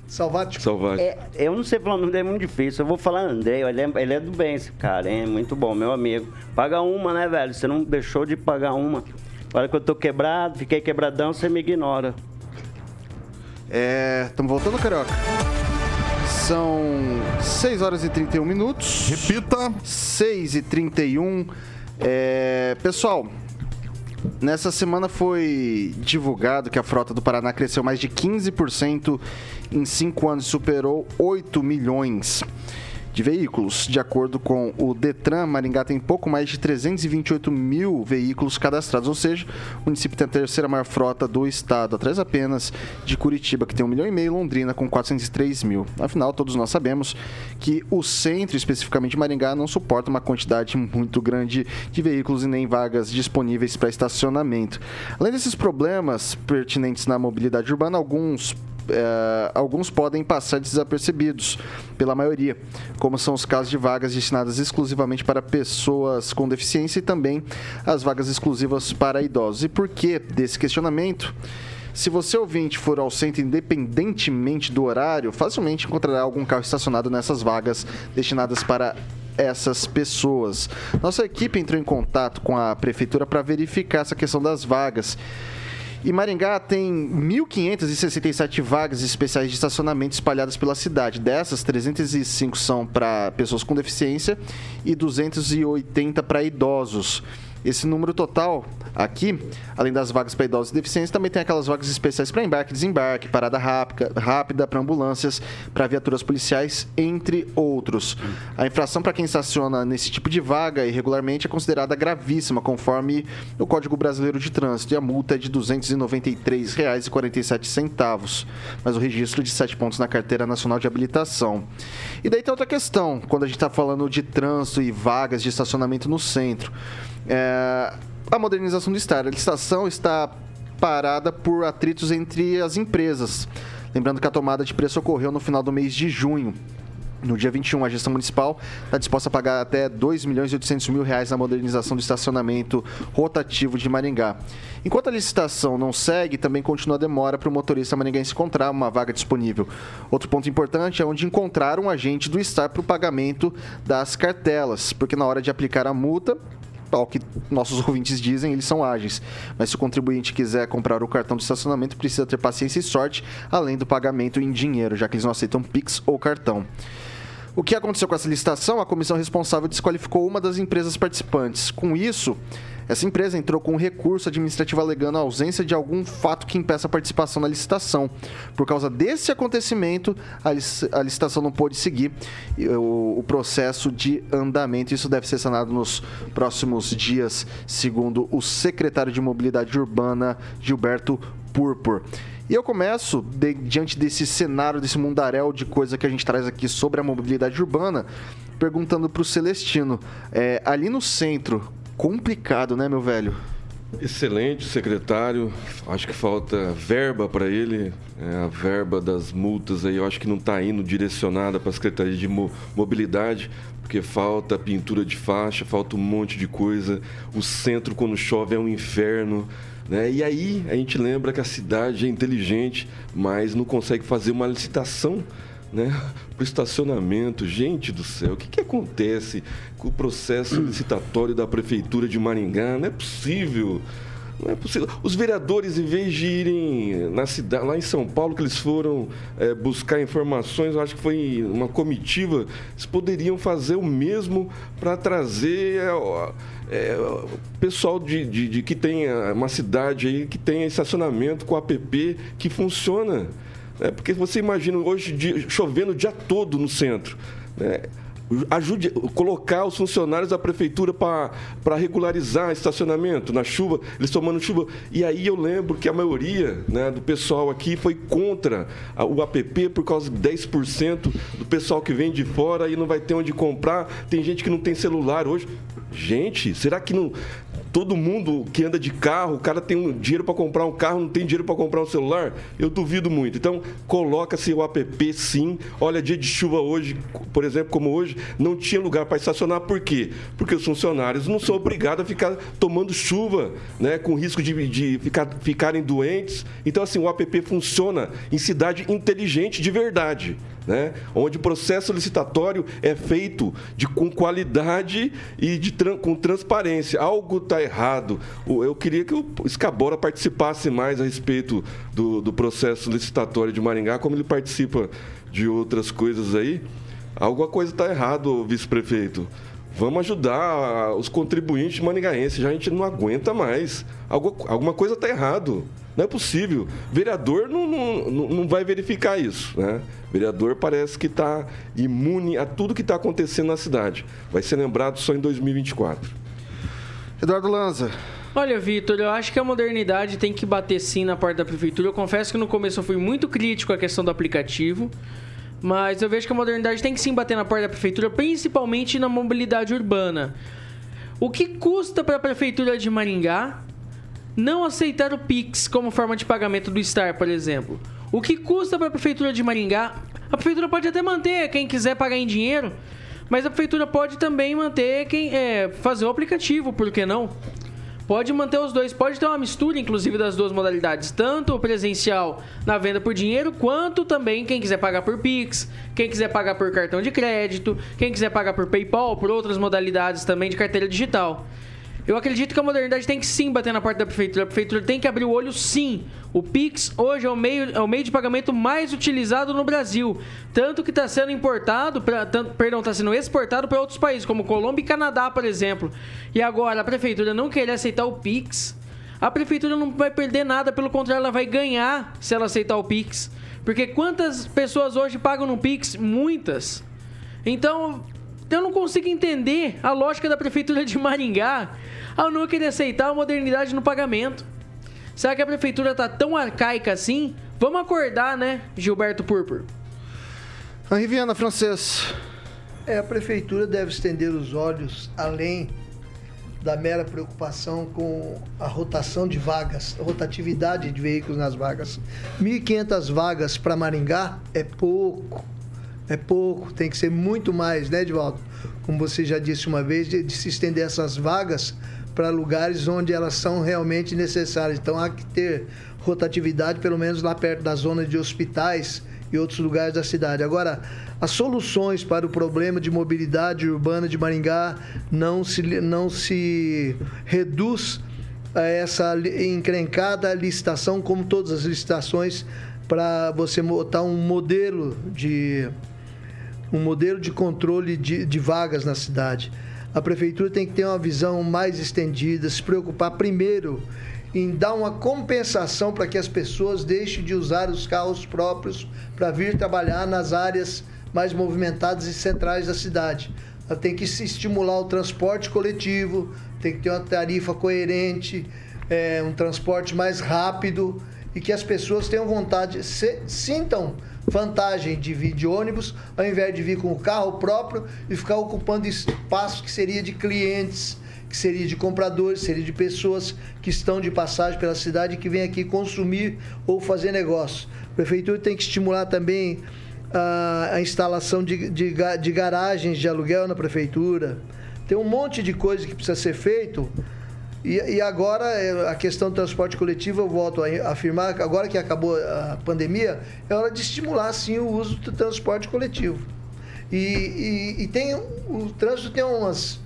Salvático. Salvático. É, eu não sei falar o nome dele, é muito difícil. Eu vou falar André, ele é, ele é do bem, esse cara, hein? Muito bom, meu amigo. Paga uma, né, velho? Você não deixou de pagar uma. Agora que eu tô quebrado, fiquei quebradão, você me ignora. É, estamos voltando, Carioca? São 6 horas e 31 minutos. Repita. 6 e 31. É, pessoal, nessa semana foi divulgado que a frota do Paraná cresceu mais de 15% em 5 anos superou 8 milhões de veículos. De acordo com o Detran, Maringá tem pouco mais de 328 mil veículos cadastrados, ou seja, o município tem a terceira maior frota do estado, atrás apenas de Curitiba, que tem 1 milhão e meio, Londrina com 403 mil. Afinal, todos nós sabemos que o centro, especificamente Maringá, não suporta uma quantidade muito grande de veículos e nem vagas disponíveis para estacionamento. Além desses problemas pertinentes na mobilidade urbana, alguns é, alguns podem passar desapercebidos pela maioria, como são os casos de vagas destinadas exclusivamente para pessoas com deficiência e também as vagas exclusivas para idosos. E por que desse questionamento? Se você ouvinte for ao centro independentemente do horário, facilmente encontrará algum carro estacionado nessas vagas destinadas para essas pessoas. Nossa equipe entrou em contato com a prefeitura para verificar essa questão das vagas. E Maringá tem 1.567 vagas especiais de estacionamento espalhadas pela cidade. Dessas, 305 são para pessoas com deficiência e 280 para idosos. Esse número total aqui, além das vagas para idosos e deficientes, também tem aquelas vagas especiais para embarque, desembarque, parada rápida, rápida para ambulâncias, para viaturas policiais, entre outros. A infração para quem estaciona nesse tipo de vaga irregularmente é considerada gravíssima, conforme o Código Brasileiro de Trânsito, e a multa é de R$ 293,47, mas o registro de 7 pontos na Carteira Nacional de Habilitação. E daí tem outra questão, quando a gente está falando de trânsito e vagas de estacionamento no centro. É, a modernização do estádio. A licitação está parada por atritos entre as empresas. Lembrando que a tomada de preço ocorreu no final do mês de junho. No dia 21, a gestão municipal está disposta a pagar até 2 milhões e 800 mil reais na modernização do estacionamento rotativo de Maringá. Enquanto a licitação não segue, também continua a demora para o motorista maringaense encontrar uma vaga disponível. Outro ponto importante é onde encontrar um agente do Star para o pagamento das cartelas, porque na hora de aplicar a multa, ao que nossos ouvintes dizem, eles são ágeis. Mas se o contribuinte quiser comprar o cartão de estacionamento, precisa ter paciência e sorte, além do pagamento em dinheiro, já que eles não aceitam Pix ou cartão. O que aconteceu com essa licitação? A comissão responsável desqualificou uma das empresas participantes. Com isso, essa empresa entrou com um recurso administrativo alegando a ausência de algum fato que impeça a participação na licitação. Por causa desse acontecimento, a, a licitação não pôde seguir o, o, processo de andamento. Isso deve ser sanado nos próximos dias, segundo o secretário de Mobilidade Urbana, Gilberto Purpur. E eu começo, de, diante desse cenário, desse mundaréu de coisa que a gente traz aqui sobre a mobilidade urbana, perguntando para o Celestino, é, ali no centro, complicado, né, meu velho? Excelente, secretário. Acho que falta verba para ele. É, a verba das multas aí, eu acho que não está indo direcionada para a Secretaria de Mobilidade, porque falta pintura de faixa, falta um monte de coisa. O centro, quando chove, é um inferno. Né? E aí a gente lembra que a cidade é inteligente, mas não consegue fazer uma licitação né, para o estacionamento. Gente do céu, o que, que acontece com o processo licitatório da Prefeitura de Maringá? Não é possível. Não é possível. Os vereadores, em vez de irem na cidade, lá em São Paulo, que eles foram é, buscar informações, eu acho que foi uma comitiva, eles poderiam fazer o mesmo para trazer. É, pessoal de, de, de, que tem uma cidade aí que tem estacionamento com app que funciona. Né? Porque você imagina hoje chovendo o dia todo no centro. Né? ajude colocar os funcionários da prefeitura para regularizar estacionamento na chuva, eles tomando chuva. E aí eu lembro que a maioria né, do pessoal aqui foi contra o app por causa de 10% do pessoal que vem de fora e não vai ter onde comprar. Tem gente que não tem celular hoje. Gente, será que não todo mundo que anda de carro, o cara tem um dinheiro para comprar um carro, não tem dinheiro para comprar um celular? Eu duvido muito. Então, coloca-se o app sim. Olha, dia de chuva hoje, por exemplo, como hoje, não tinha lugar para estacionar. Por quê? Porque os funcionários não são obrigados a ficar tomando chuva, né, com risco de, de ficar, ficarem doentes. Então, assim, o app funciona em cidade inteligente de verdade né? onde o processo licitatório é feito de, com qualidade e de, com transparência. Algo está errado. Eu queria que o Escabora participasse mais a respeito do, do processo licitatório de Maringá, como ele participa de outras coisas aí. Alguma coisa está errado, vice-prefeito. Vamos ajudar os contribuintes maringaenses. Já a gente não aguenta mais. alguma coisa está errado. Não é possível. Vereador não, não, não vai verificar isso. Né? Vereador parece que está imune a tudo que está acontecendo na cidade. Vai ser lembrado só em 2024. Eduardo Lanza. Olha, Vitor, eu acho que a modernidade tem que bater sim na porta da prefeitura. Eu confesso que no começo eu fui muito crítico à questão do aplicativo. Mas eu vejo que a modernidade tem que sim bater na porta da prefeitura, principalmente na mobilidade urbana. O que custa para a prefeitura de Maringá não aceitar o Pix como forma de pagamento do Star, por exemplo. O que custa para a prefeitura de Maringá? A prefeitura pode até manter quem quiser pagar em dinheiro, mas a prefeitura pode também manter quem é, fazer o aplicativo, por que não? Pode manter os dois, pode ter uma mistura, inclusive, das duas modalidades, tanto o presencial na venda por dinheiro, quanto também quem quiser pagar por Pix, quem quiser pagar por cartão de crédito, quem quiser pagar por PayPal, por outras modalidades também de carteira digital. Eu acredito que a modernidade tem que sim bater na porta da prefeitura. A prefeitura tem que abrir o olho sim. O Pix hoje é o meio, é o meio de pagamento mais utilizado no Brasil. Tanto que está sendo importado, pra, tanto, perdão, está sendo exportado para outros países, como Colômbia e Canadá, por exemplo. E agora a prefeitura não querer aceitar o Pix. A prefeitura não vai perder nada, pelo contrário, ela vai ganhar se ela aceitar o Pix. Porque quantas pessoas hoje pagam no Pix? Muitas. Então, eu não consigo entender a lógica da prefeitura de Maringá ao não querer aceitar a modernidade no pagamento. Será que a prefeitura está tão arcaica assim? Vamos acordar, né, Gilberto Purpur? A Riviana Francês. É, a prefeitura deve estender os olhos além da mera preocupação com a rotação de vagas, a rotatividade de veículos nas vagas. 1.500 vagas para Maringá é pouco é pouco, tem que ser muito mais, né, Edvaldo? Como você já disse uma vez, de, de se estender essas vagas para lugares onde elas são realmente necessárias. Então há que ter rotatividade, pelo menos lá perto da zona de hospitais e outros lugares da cidade. Agora, as soluções para o problema de mobilidade urbana de Maringá não se, não se reduz a essa encrencada licitação, como todas as licitações, para você botar um modelo de um modelo de controle de, de vagas na cidade. A prefeitura tem que ter uma visão mais estendida, se preocupar primeiro em dar uma compensação para que as pessoas deixem de usar os carros próprios para vir trabalhar nas áreas mais movimentadas e centrais da cidade. Ela tem que se estimular o transporte coletivo, tem que ter uma tarifa coerente, é, um transporte mais rápido e que as pessoas tenham vontade, se, sintam vantagem de vir de ônibus ao invés de vir com o carro próprio e ficar ocupando espaço que seria de clientes, que seria de compradores, seria de pessoas que estão de passagem pela cidade e que vêm aqui consumir ou fazer negócio. A prefeitura tem que estimular também a, a instalação de, de, de garagens de aluguel na prefeitura. Tem um monte de coisa que precisa ser feito e, e, agora, é, a questão do transporte coletivo, eu volto a afirmar, agora que acabou a pandemia, é hora de estimular, sim, o uso do transporte coletivo. E, e, e tem, o trânsito tem umas,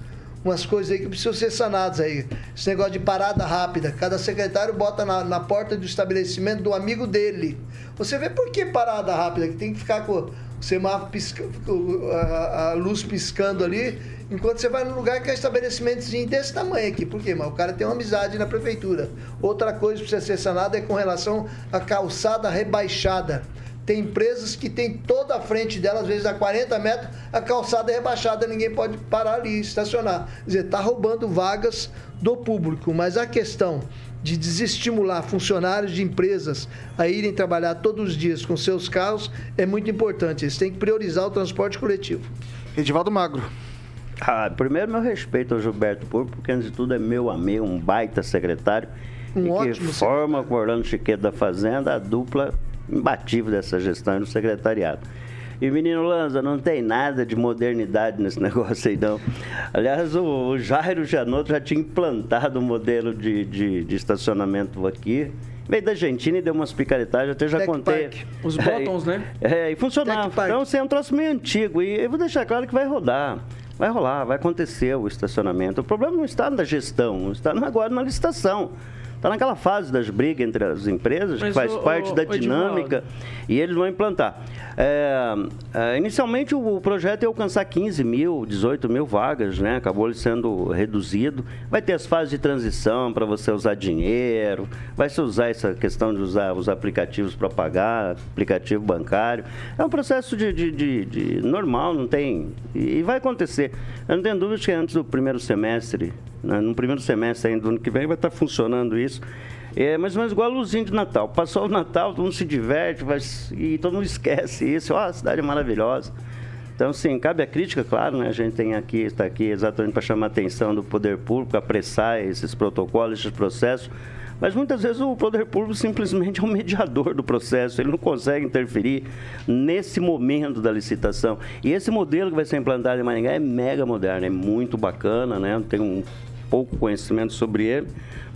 umas coisas aí que precisam ser sanadas aí. Esse negócio de parada rápida. Cada secretário bota na, na porta do estabelecimento do amigo dele. Você vê por que parada rápida? Que tem que ficar com semáforo piscando, a, a luz piscando ali Enquanto você vai num lugar que é estabelecimentozinho desse tamanho aqui. Por quê? Mas o cara tem uma amizade na prefeitura. Outra coisa que precisa ser sanada é com relação à calçada rebaixada. Tem empresas que tem toda a frente dela, às vezes a 40 metros, a calçada é rebaixada, ninguém pode parar ali, estacionar. Quer dizer, está roubando vagas do público. Mas a questão de desestimular funcionários de empresas a irem trabalhar todos os dias com seus carros é muito importante. Eles têm que priorizar o transporte coletivo. Edivaldo Magro. Ah, primeiro, meu respeito ao Gilberto Porto, porque antes de tudo é meu amigo, um baita secretário. Um e ótimo que forma com o Orlando Chiquete da Fazenda a dupla imbatível dessa gestão no secretariado. E menino Lanza, não tem nada de modernidade nesse negócio aí, não. Aliás, o, o Jairo Janotto já tinha implantado um modelo de, de, de estacionamento aqui. Veio da Argentina e deu umas picaretagens, até já Tech contei. Park. Os botões, é, né? É, e funcionava. Então, assim, é um troço meio antigo. E eu vou deixar claro que vai rodar. Vai rolar, vai acontecer o estacionamento. O problema não está na gestão, está agora na licitação. Está naquela fase das brigas entre as empresas, Mas que faz o, parte o, da dinâmica, e eles vão implantar. É, é, inicialmente o projeto ia alcançar 15 mil, 18 mil vagas, né? Acabou sendo reduzido. Vai ter as fases de transição para você usar dinheiro, vai se usar essa questão de usar os aplicativos para pagar, aplicativo bancário. É um processo de, de, de, de normal, não tem. E, e vai acontecer. Eu não tenho dúvida que antes do primeiro semestre né? No primeiro semestre ainda do ano que vem vai estar funcionando isso. É mais ou menos igual a luzinha de Natal. Passou o Natal, todo mundo se diverte e todo mundo esquece isso. Ó, oh, a cidade é maravilhosa. Então, sim, cabe a crítica, claro, né? A gente tem aqui, está aqui exatamente para chamar a atenção do poder público, apressar esses protocolos, esses processos. Mas muitas vezes o poder público simplesmente é um mediador do processo, ele não consegue interferir nesse momento da licitação. E esse modelo que vai ser implantado em Maringá é mega moderno, é muito bacana, né? Tem um pouco conhecimento sobre ele,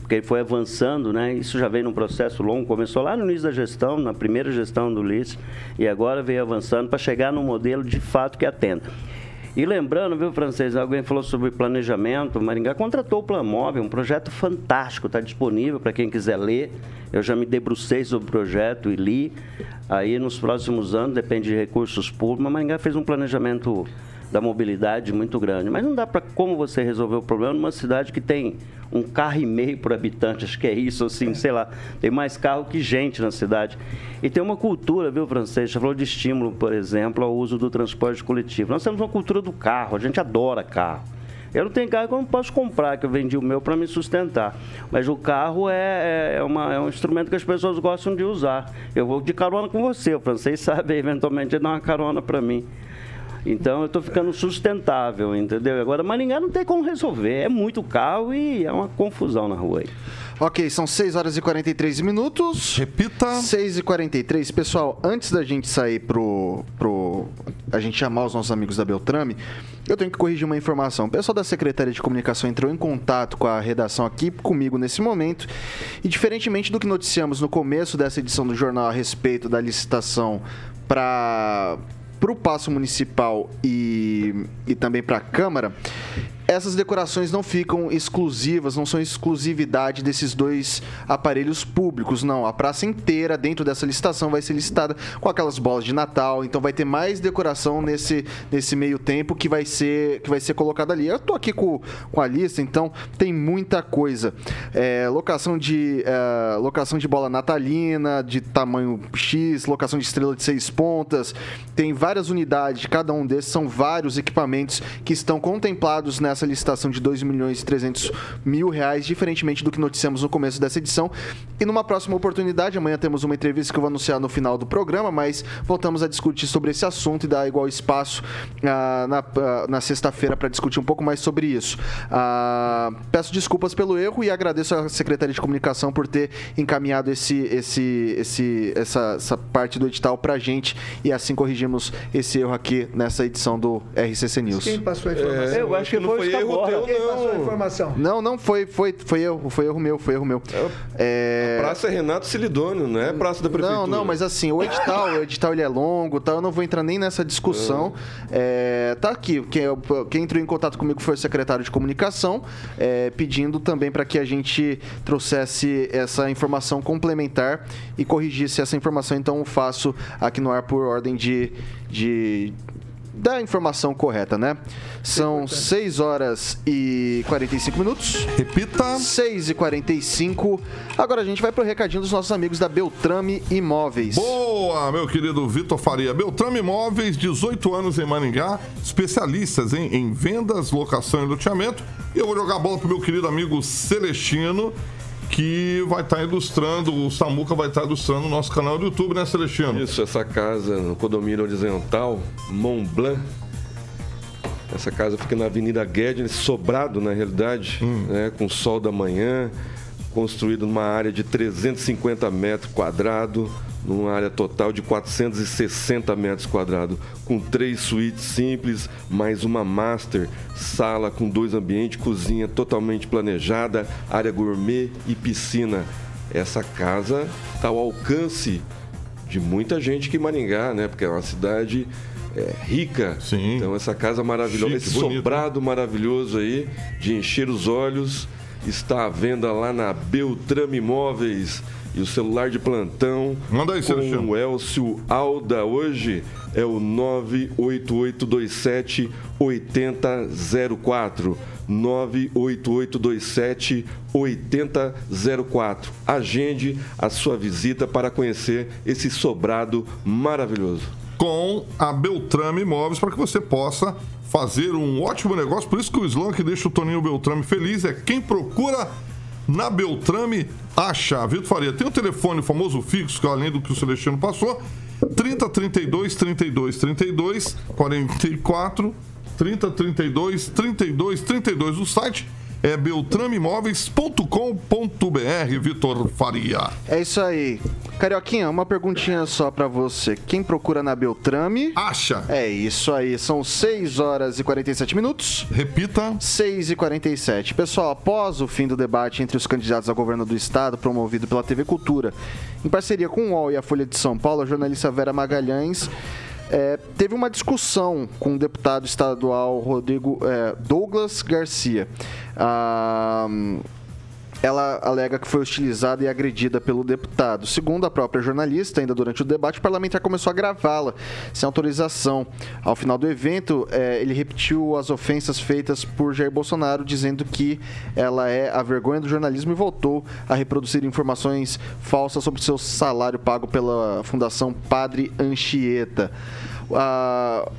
porque ele foi avançando, né? Isso já veio num processo longo, começou lá no início da gestão, na primeira gestão do Ulisses, e agora veio avançando para chegar num modelo de fato que atenda. E lembrando, viu, francês, alguém falou sobre planejamento, Maringá contratou o Plan Móvel, um projeto fantástico, está disponível para quem quiser ler. Eu já me debrucei sobre o projeto e li. Aí nos próximos anos, depende de recursos públicos, mas Maringá fez um planejamento da mobilidade muito grande. Mas não dá para como você resolver o problema numa cidade que tem um carro e meio por habitante, acho que é isso, assim, sei lá, tem mais carro que gente na cidade. E tem uma cultura, viu, francês? Você falou de estímulo, por exemplo, ao uso do transporte coletivo. Nós temos uma cultura do carro, a gente adora carro. Eu não tenho carro que eu não posso comprar, que eu vendi o meu para me sustentar. Mas o carro é, é, uma, é, um instrumento que as pessoas gostam de usar. Eu vou de carona com você, o francês sabe eventualmente dar uma carona para mim. Então eu estou ficando sustentável, entendeu? Agora Maringá não tem como resolver. É muito carro e é uma confusão na rua aí. Ok, são 6 horas e 43 minutos. Repita. 6 e 43. Pessoal, antes da gente sair pro, pro a gente chamar os nossos amigos da Beltrame, eu tenho que corrigir uma informação. O pessoal da Secretaria de Comunicação entrou em contato com a redação aqui comigo nesse momento e, diferentemente do que noticiamos no começo dessa edição do jornal a respeito da licitação para para o Paço Municipal e, e também para a Câmara, essas decorações não ficam exclusivas, não são exclusividade desses dois aparelhos públicos, não. A praça inteira dentro dessa licitação vai ser licitada com aquelas bolas de Natal, então vai ter mais decoração nesse, nesse meio tempo que vai ser que vai ser colocada ali. Eu tô aqui com, com a lista, então tem muita coisa. É, locação de é, locação de bola natalina de tamanho X, locação de estrela de seis pontas, tem várias unidades, cada um desses são vários equipamentos que estão contemplados nessa essa licitação de 2 milhões e 300 mil reais, diferentemente do que noticiamos no começo dessa edição. E numa próxima oportunidade, amanhã temos uma entrevista que eu vou anunciar no final do programa, mas voltamos a discutir sobre esse assunto e dar igual espaço ah, na, ah, na sexta-feira para discutir um pouco mais sobre isso. Ah, peço desculpas pelo erro e agradeço à Secretaria de Comunicação por ter encaminhado esse, esse, esse, essa, essa parte do edital para a gente e assim corrigimos esse erro aqui nessa edição do RCC News. Quem passou a informação? É, eu acho que foi foi erro teu, Quem passou a não. informação? Não, não, foi, foi, foi erro, foi erro meu, foi erro meu. É... Praça é Renato Silidônio, não é Praça da Prefeitura. Não, não, mas assim, o edital, o edital ele é longo, tá? Eu não vou entrar nem nessa discussão. É, tá aqui, quem, quem entrou em contato comigo foi o secretário de comunicação, é, pedindo também para que a gente trouxesse essa informação complementar e corrigisse essa informação. Então, eu faço aqui no ar por ordem de, de da informação correta, né? São 6 horas e 45 minutos. Repita. 6 e 45. Agora a gente vai pro recadinho dos nossos amigos da Beltrame Imóveis. Boa, meu querido Vitor Faria. Beltrame Imóveis, 18 anos em Maringá, especialistas em, em vendas, locação e loteamento. E eu vou jogar a bola pro meu querido amigo Celestino, que vai estar ilustrando, o Samuca vai estar ilustrando o nosso canal do YouTube, né, Celestino? Isso, essa casa no condomínio horizontal, Mont Blanc. Essa casa fica na Avenida Guedes, sobrado na realidade, né, com sol da manhã, construído numa área de 350 metros quadrados, numa área total de 460 metros quadrados, com três suítes simples, mais uma master, sala com dois ambientes, cozinha totalmente planejada, área gourmet e piscina. Essa casa está ao alcance de muita gente que Maringá, né? Porque é uma cidade é, rica. Sim. Então essa casa maravilhosa, Chique, esse bonito. sobrado maravilhoso aí, de encher os olhos, está à venda lá na Beltrame Imóveis. E o celular de plantão Manda aí, com Celestino. o Elcio Alda hoje é o 98827 8004. 98827 8004. Agende a sua visita para conhecer esse sobrado maravilhoso. com a Beltrame Imóveis para que você possa fazer um ótimo negócio. Por isso que o slogan que deixa o Toninho Beltrame feliz é quem procura na Beltrame acha. Vitor Faria, tem o telefone famoso fixo, que além do que o Celestino passou, 30 32 32 32 44 30 32 32 32 o site é beltrameimóveis.com.br, Vitor Faria. É isso aí. Carioquinha, uma perguntinha só pra você. Quem procura na Beltrame? Acha. É isso aí. São 6 horas e 47 minutos. Repita. 6 e 47. Pessoal, após o fim do debate entre os candidatos a governo do estado, promovido pela TV Cultura, em parceria com o UOL e a Folha de São Paulo, a jornalista Vera Magalhães é, teve uma discussão com o deputado estadual Rodrigo é, Douglas Garcia. Ah, ela alega que foi hostilizada e agredida pelo deputado. Segundo a própria jornalista, ainda durante o debate, o parlamentar começou a gravá-la sem autorização. Ao final do evento, eh, ele repetiu as ofensas feitas por Jair Bolsonaro, dizendo que ela é a vergonha do jornalismo e voltou a reproduzir informações falsas sobre seu salário pago pela Fundação Padre Anchieta.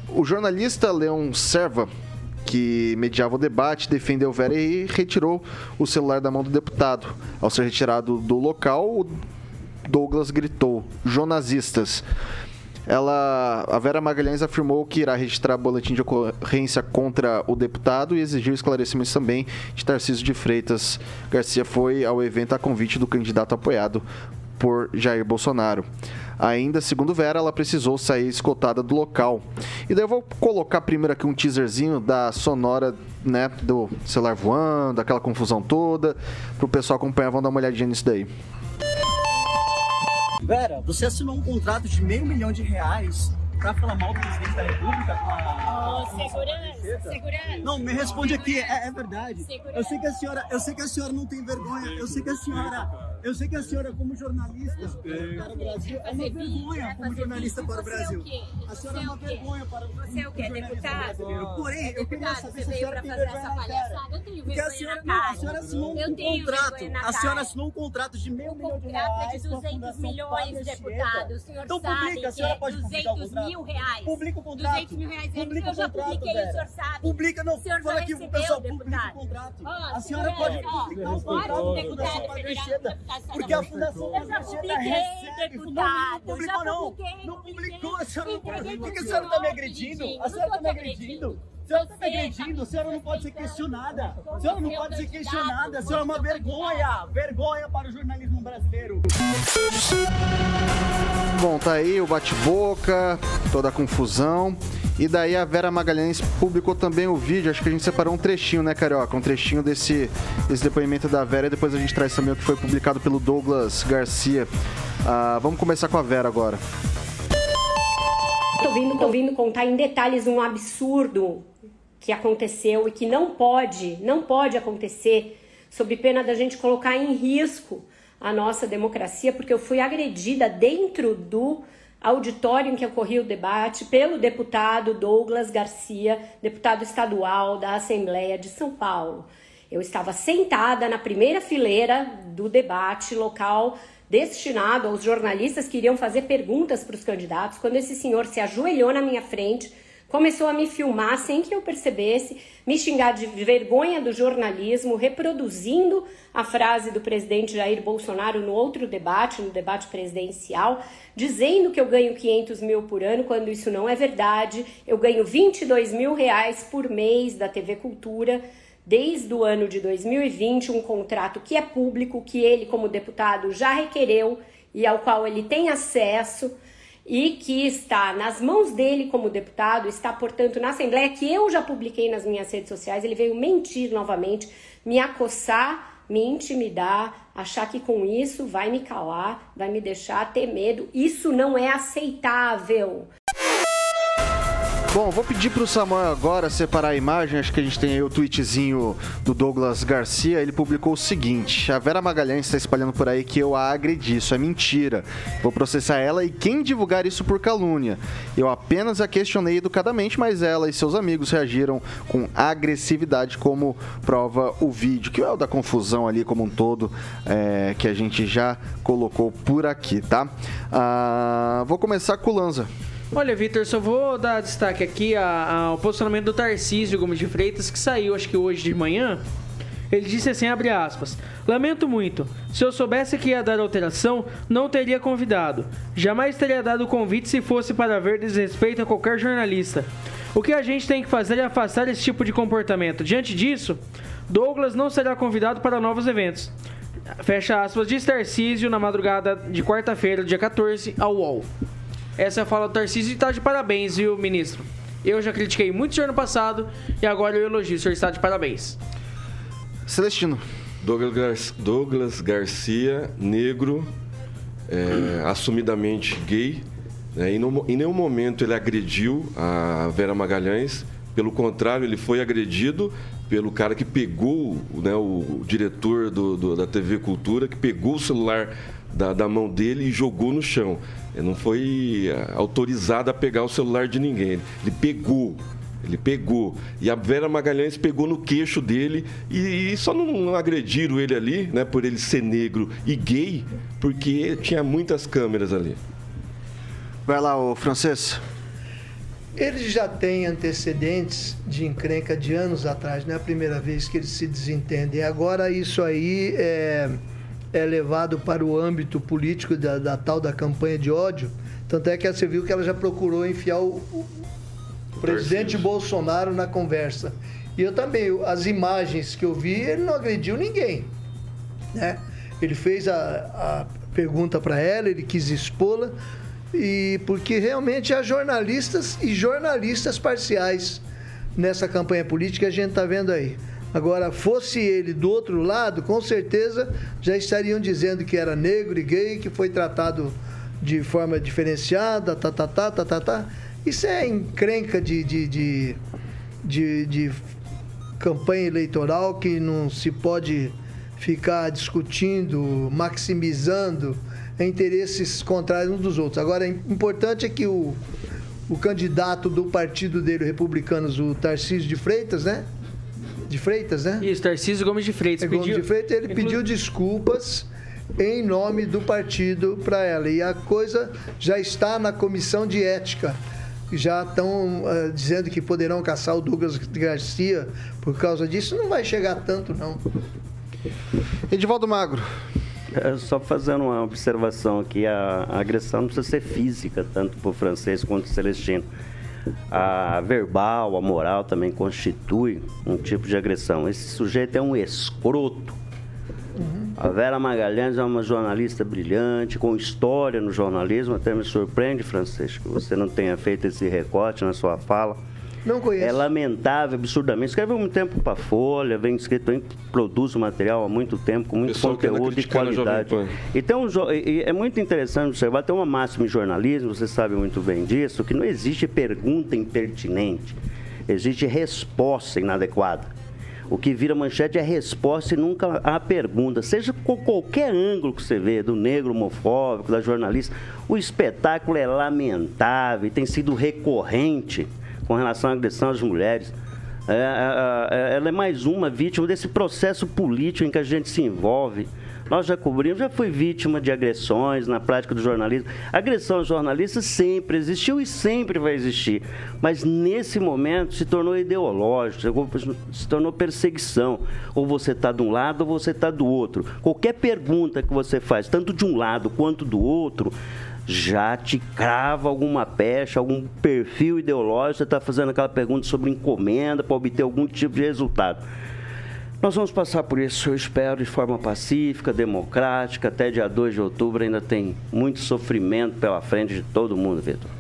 O jornalista Leon Serva que mediava o debate, defendeu Vera e retirou o celular da mão do deputado. Ao ser retirado do local, Douglas gritou: "Jonazistas". Ela, a Vera Magalhães afirmou que irá registrar boletim de ocorrência contra o deputado e exigiu esclarecimentos também de Tarcísio de Freitas. Garcia foi ao evento a convite do candidato apoiado por Jair Bolsonaro. Ainda, segundo Vera, ela precisou sair escoltada do local. E daí eu vou colocar primeiro aqui um teaserzinho da sonora, né, do celular voando, aquela confusão toda, pro pessoal acompanhar, vamos dar uma olhadinha nisso daí. Vera, você assinou um contrato de meio milhão de reais pra falar mal do presidente da República com a. Ô, segurança, segurança. Não, me responde aqui, é, é verdade. Segurança. Eu sei que a senhora, eu sei que a senhora não tem vergonha. Eu sei que a senhora, eu sei que a senhora como jornalista para o Brasil é uma vergonha né? como jornalista para o é Brasil. A senhora Você é é uma vergonha para o Você é o quê? jornalismo Deputado? Porém, eu queria saber você se a veio senhora tem fazer vergonha essa na cara. palhaçada? Eu tenho Porque a vergonha na a senhora assinou um contrato. A senhora assinou um contrato de meio O milhão de contrato é reais de com a 200 Fundação milhões, deputado. Anchieta. O senhor Então sabe publica, a senhora é pode publicar o 200 contrato. mil reais. Publica o contrato. 200 mil reais. Publica eu o já contrato, publiquei, o Vera. senhor sabe. Publica, não. Fala aqui pro pessoal, publica o contrato. A senhora pode publicar o pode, contrato da deputado, Porque a Fundação publiquei, recebe. Não, deputado. não publicou, não. publiquei, Não publicou, a senhora não Entreguei Por que a senhora tá me agredindo? A senhora Não tá me agredindo. A senhora tá me tá agredindo, a senhora não pode ser questionada. A senhora não pode ser questionada. A senhora é uma vergonha. Vergonha para o jornalismo brasileiro. Bom, tá aí o bate-boca, toda a confusão. E daí a Vera Magalhães publicou também o vídeo, acho que a gente separou um trechinho, né, Carioca? Um trechinho desse, desse depoimento da Vera e depois a gente traz também o que foi publicado pelo Douglas Garcia. Ah, vamos começar com a Vera agora. Tô vindo, tô vindo contar em detalhes um absurdo que aconteceu e que não pode, não pode acontecer, sob pena da gente colocar em risco a nossa democracia, porque eu fui agredida dentro do auditório em que ocorria o debate pelo deputado Douglas Garcia, deputado estadual da Assembleia de São Paulo. Eu estava sentada na primeira fileira do debate local destinado aos jornalistas que iriam fazer perguntas para os candidatos, quando esse senhor se ajoelhou na minha frente, começou a me filmar sem que eu percebesse, me xingar de vergonha do jornalismo, reproduzindo a frase do presidente Jair Bolsonaro no outro debate, no debate presidencial, dizendo que eu ganho 500 mil por ano, quando isso não é verdade. Eu ganho 22 mil reais por mês da TV Cultura desde o ano de 2020, um contrato que é público, que ele, como deputado, já requereu e ao qual ele tem acesso e que está nas mãos dele como deputado, está, portanto, na Assembleia, que eu já publiquei nas minhas redes sociais. Ele veio mentir novamente, me acossar, me intimidar, achar que com isso vai me calar, vai me deixar ter medo. Isso não é aceitável. Bom, vou pedir pro Samuel agora separar a imagem. Acho que a gente tem aí o tweetzinho do Douglas Garcia. Ele publicou o seguinte: A Vera Magalhães está espalhando por aí que eu a agredi. Isso é mentira. Vou processar ela e quem divulgar isso por calúnia. Eu apenas a questionei educadamente, mas ela e seus amigos reagiram com agressividade, como prova o vídeo, que é o da confusão ali como um todo, é, que a gente já colocou por aqui, tá? Ah, vou começar com o Lanza. Olha, Vitor, só vou dar destaque aqui ao posicionamento do Tarcísio Gomes de Freitas, que saiu, acho que hoje de manhã. Ele disse assim, abre aspas, Lamento muito, se eu soubesse que ia dar alteração, não teria convidado. Jamais teria dado o convite se fosse para ver desrespeito a qualquer jornalista. O que a gente tem que fazer é afastar esse tipo de comportamento. Diante disso, Douglas não será convidado para novos eventos. Fecha aspas, diz Tarcísio na madrugada de quarta-feira, dia 14, ao UOL. Essa é a fala do Tarcísio e tá de parabéns, viu, ministro? Eu já critiquei muito o senhor no passado e agora eu elogio. O senhor está de parabéns. Celestino. Douglas, Gar- Douglas Garcia, negro, é, assumidamente gay. né, e no- em nenhum momento ele agrediu a Vera Magalhães. Pelo contrário, ele foi agredido pelo cara que pegou, né, o, o diretor do- do- da TV Cultura, que pegou o celular da, da mão dele e jogou no chão. Ele não foi ah, autorizado a pegar o celular de ninguém. Ele pegou. Ele pegou. E a Vera Magalhães pegou no queixo dele e, e só não agrediram ele ali, né, por ele ser negro e gay, porque tinha muitas câmeras ali. Vai lá, o francês. Eles já têm antecedentes de encrenca de anos atrás, não é a primeira vez que eles se desentendem. Agora isso aí é, é levado para o âmbito político da, da tal da campanha de ódio. Tanto é que você viu que ela já procurou enfiar o, o presidente Bolsonaro na conversa. E eu também, as imagens que eu vi, ele não agrediu ninguém. Né? Ele fez a, a pergunta para ela, ele quis expô-la, e porque realmente há jornalistas e jornalistas parciais nessa campanha política a gente está vendo aí. Agora, fosse ele do outro lado, com certeza já estariam dizendo que era negro e gay, que foi tratado de forma diferenciada, tá, tá, tá, tá, tá, tá. Isso é encrenca de, de, de, de, de campanha eleitoral que não se pode ficar discutindo, maximizando interesses contrários uns dos outros. Agora, importante é que o, o candidato do partido dele, Republicanos, o Tarcísio de Freitas, né? De Freitas, né? Isso, Tarcísio Gomes de Freitas. É, Gomes de Freitas, ele Inclu... pediu desculpas em nome do partido para ela. E a coisa já está na comissão de ética. Já estão uh, dizendo que poderão caçar o Douglas Garcia por causa disso. Não vai chegar tanto, não. Edivaldo Magro. É, só fazendo uma observação aqui, a, a agressão não precisa ser física, tanto para o francês quanto para o celestino. A verbal, a moral também constitui um tipo de agressão. Esse sujeito é um escroto. Uhum. A Vera Magalhães é uma jornalista brilhante, com história no jornalismo. Até me surpreende, Francisco, que você não tenha feito esse recorte na sua fala não conheço. É lamentável, absurdamente. Escreveu muito tempo para a Folha, vem escrito, vem, produz o material há muito tempo, com muito conteúdo e qualidade. Então, é muito interessante observar, tem uma máxima em jornalismo, você sabe muito bem disso, que não existe pergunta impertinente, existe resposta inadequada. O que vira manchete é resposta e nunca a pergunta. Seja com qualquer ângulo que você vê, do negro homofóbico, da jornalista, o espetáculo é lamentável e tem sido recorrente com relação à agressão às mulheres. É, é, é, ela é mais uma vítima desse processo político em que a gente se envolve. Nós já cobrimos, já fui vítima de agressões na prática do jornalismo. agressão aos jornalistas sempre existiu e sempre vai existir. Mas nesse momento se tornou ideológico, se tornou perseguição. Ou você está de um lado ou você está do outro. Qualquer pergunta que você faz, tanto de um lado quanto do outro, já te crava alguma pecha, algum perfil ideológico, você está fazendo aquela pergunta sobre encomenda para obter algum tipo de resultado. Nós vamos passar por isso, eu espero, de forma pacífica, democrática. Até dia 2 de outubro ainda tem muito sofrimento pela frente de todo mundo, Vitor.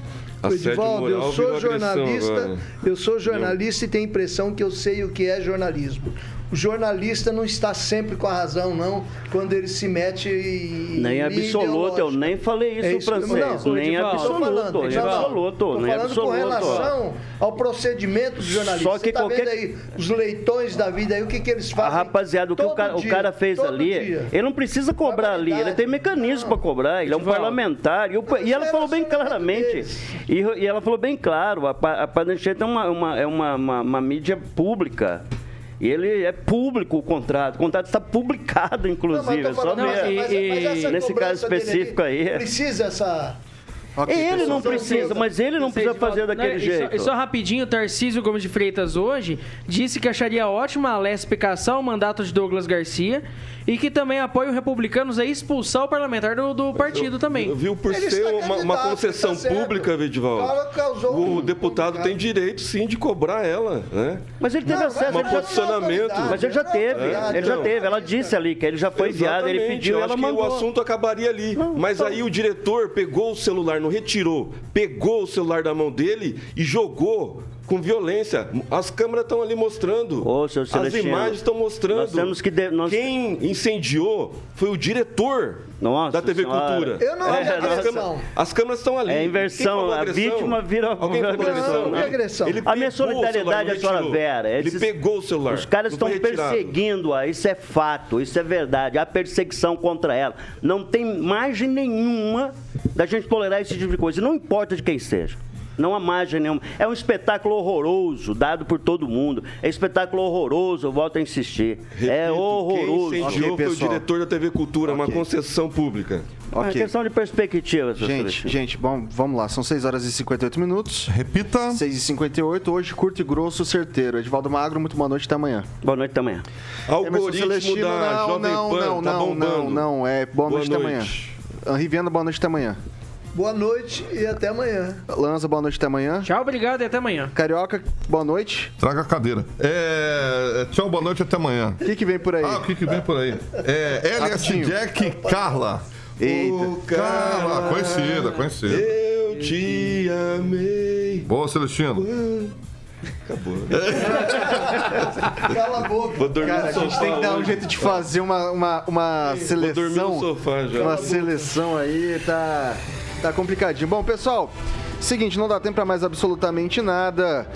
Edivaldo, eu sou jornalista, eu sou jornalista e tenho a impressão que eu sei o que é jornalismo o jornalista não está sempre com a razão, não, quando ele se mete em. Nem absoluto, eu nem falei isso, é isso francês. Não, nem absoluto, falando, nem absoluto, nem falando absoluto. com relação ao procedimento do jornalista. Só que Você tá qualquer... vendo aí os leitões da vida aí, o que, que eles fazem? A rapaziada, o que o cara, dia, o cara fez ali, dia. ele não precisa cobrar ali, ele tem mecanismo para cobrar, ele é um parlamentar. E, o, e ela falou bem claramente, e, e, ela falou bem claro, a, a Padancheta é uma, uma, é uma, uma, uma mídia pública. E ele é público o contrato. O contrato está publicado, inclusive. Não, falando, Só não, mas, mas nesse caso específico aí. Precisa essa Okay, ele pessoal. não precisa, mas ele não precisa fazer daquele não, jeito. E só, e só rapidinho, Tarcísio Gomes de Freitas hoje disse que acharia ótima a Lespe caçar o mandato de Douglas Garcia e que também apoia os republicanos a expulsar o parlamentar do, do partido também. Viu, por ele ser uma, uma, concessão tá pública, Vidival, o deputado tem direito sim de cobrar ela, né? Mas ele teve não, acesso... Um posicionamento. Mas ele já teve, é, ele já teve. Ela disse ali que ele já foi enviado, ele pediu, ela mandou. o assunto acabaria ali. Não, mas então... aí o diretor pegou o celular retirou, pegou o celular da mão dele e jogou com violência. As câmeras estão ali mostrando. Ô, As imagens estão mostrando. Nós temos que de... Nós... Quem incendiou foi o diretor nossa da TV senhora. Cultura. Eu não é, as, câmeras, as câmeras estão ali. É inversão. A vítima vira Alguém agressão. Não, agressão. Ele a minha solidariedade é a senhora Vera. Esses... Ele pegou o celular. Os caras estão perseguindo-a. Isso é fato, isso é verdade. Há perseguição contra ela. Não tem margem nenhuma da gente tolerar esse tipo de coisa. Não importa de quem seja. Não há margem nenhuma. É um espetáculo horroroso, dado por todo mundo. É um espetáculo horroroso, eu volto a insistir. É Repito, é horroroso. Quem incendiou okay, foi o diretor da TV Cultura, okay. uma concessão pública. Okay. É questão de perspectiva, Gente, gente, bom, vamos lá. São 6 horas e 58 minutos. Repita. 6 e 58 hoje curto e grosso, certeiro. Edivaldo Magro, muito boa noite até amanhã. Boa noite até amanhã. Algoritmo Celestino, da não, Jovem não, Pan, não, tá não, não, não, é boa, boa noite, noite até amanhã. Henri Viana, boa noite até amanhã. Boa noite e até amanhã. Lanza, boa noite até amanhã. Tchau, obrigado e até amanhã. Carioca, boa noite. Traga a cadeira. É, tchau, boa noite até amanhã. O que, que vem por aí? Ah, o que, que vem por aí? É, Elliot. Jack Carla. Eita. Ô, Carla, conhecida, conhecida. Eu te amei. Boa, Celestino. Acabou. Cala a boca. Vou dormir Cara, a no gente sofá tem que dar um hoje. jeito de fazer uma, uma, uma Vou dormir seleção. no sofá já. Uma seleção aí, tá, tá complicadinho. Bom, pessoal, seguinte, não dá tempo pra mais absolutamente nada.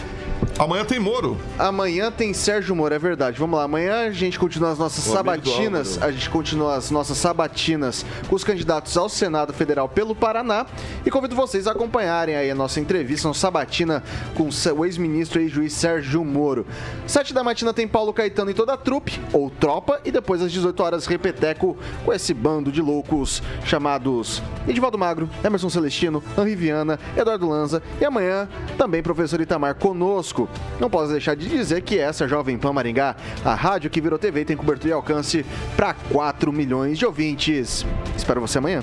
Amanhã tem Moro. Amanhã tem Sérgio Moro, é verdade. Vamos lá, amanhã a gente continua as nossas O sabatinas. A gente continua as nossas sabatinas com os candidatos ao Senado Federal pelo Paraná. E convido vocês a acompanharem aí a nossa entrevista, uma sabatina com o ex-ministro e juiz Sérgio Moro. Sete da matina tem Paulo Caetano em toda a trupe, ou tropa, e depois às 18 horas Repeteco com esse bando de loucos chamados Edivaldo Magro, Emerson Celestino, Henri Viana, Eduardo Lanza e amanhã também professor Itamar conosco. Não posso deixar de dizer que essa Jovem Pan Maringá, a rádio que virou TV tem cobertura e alcance para 4 milhões de ouvintes. Espero você amanhã.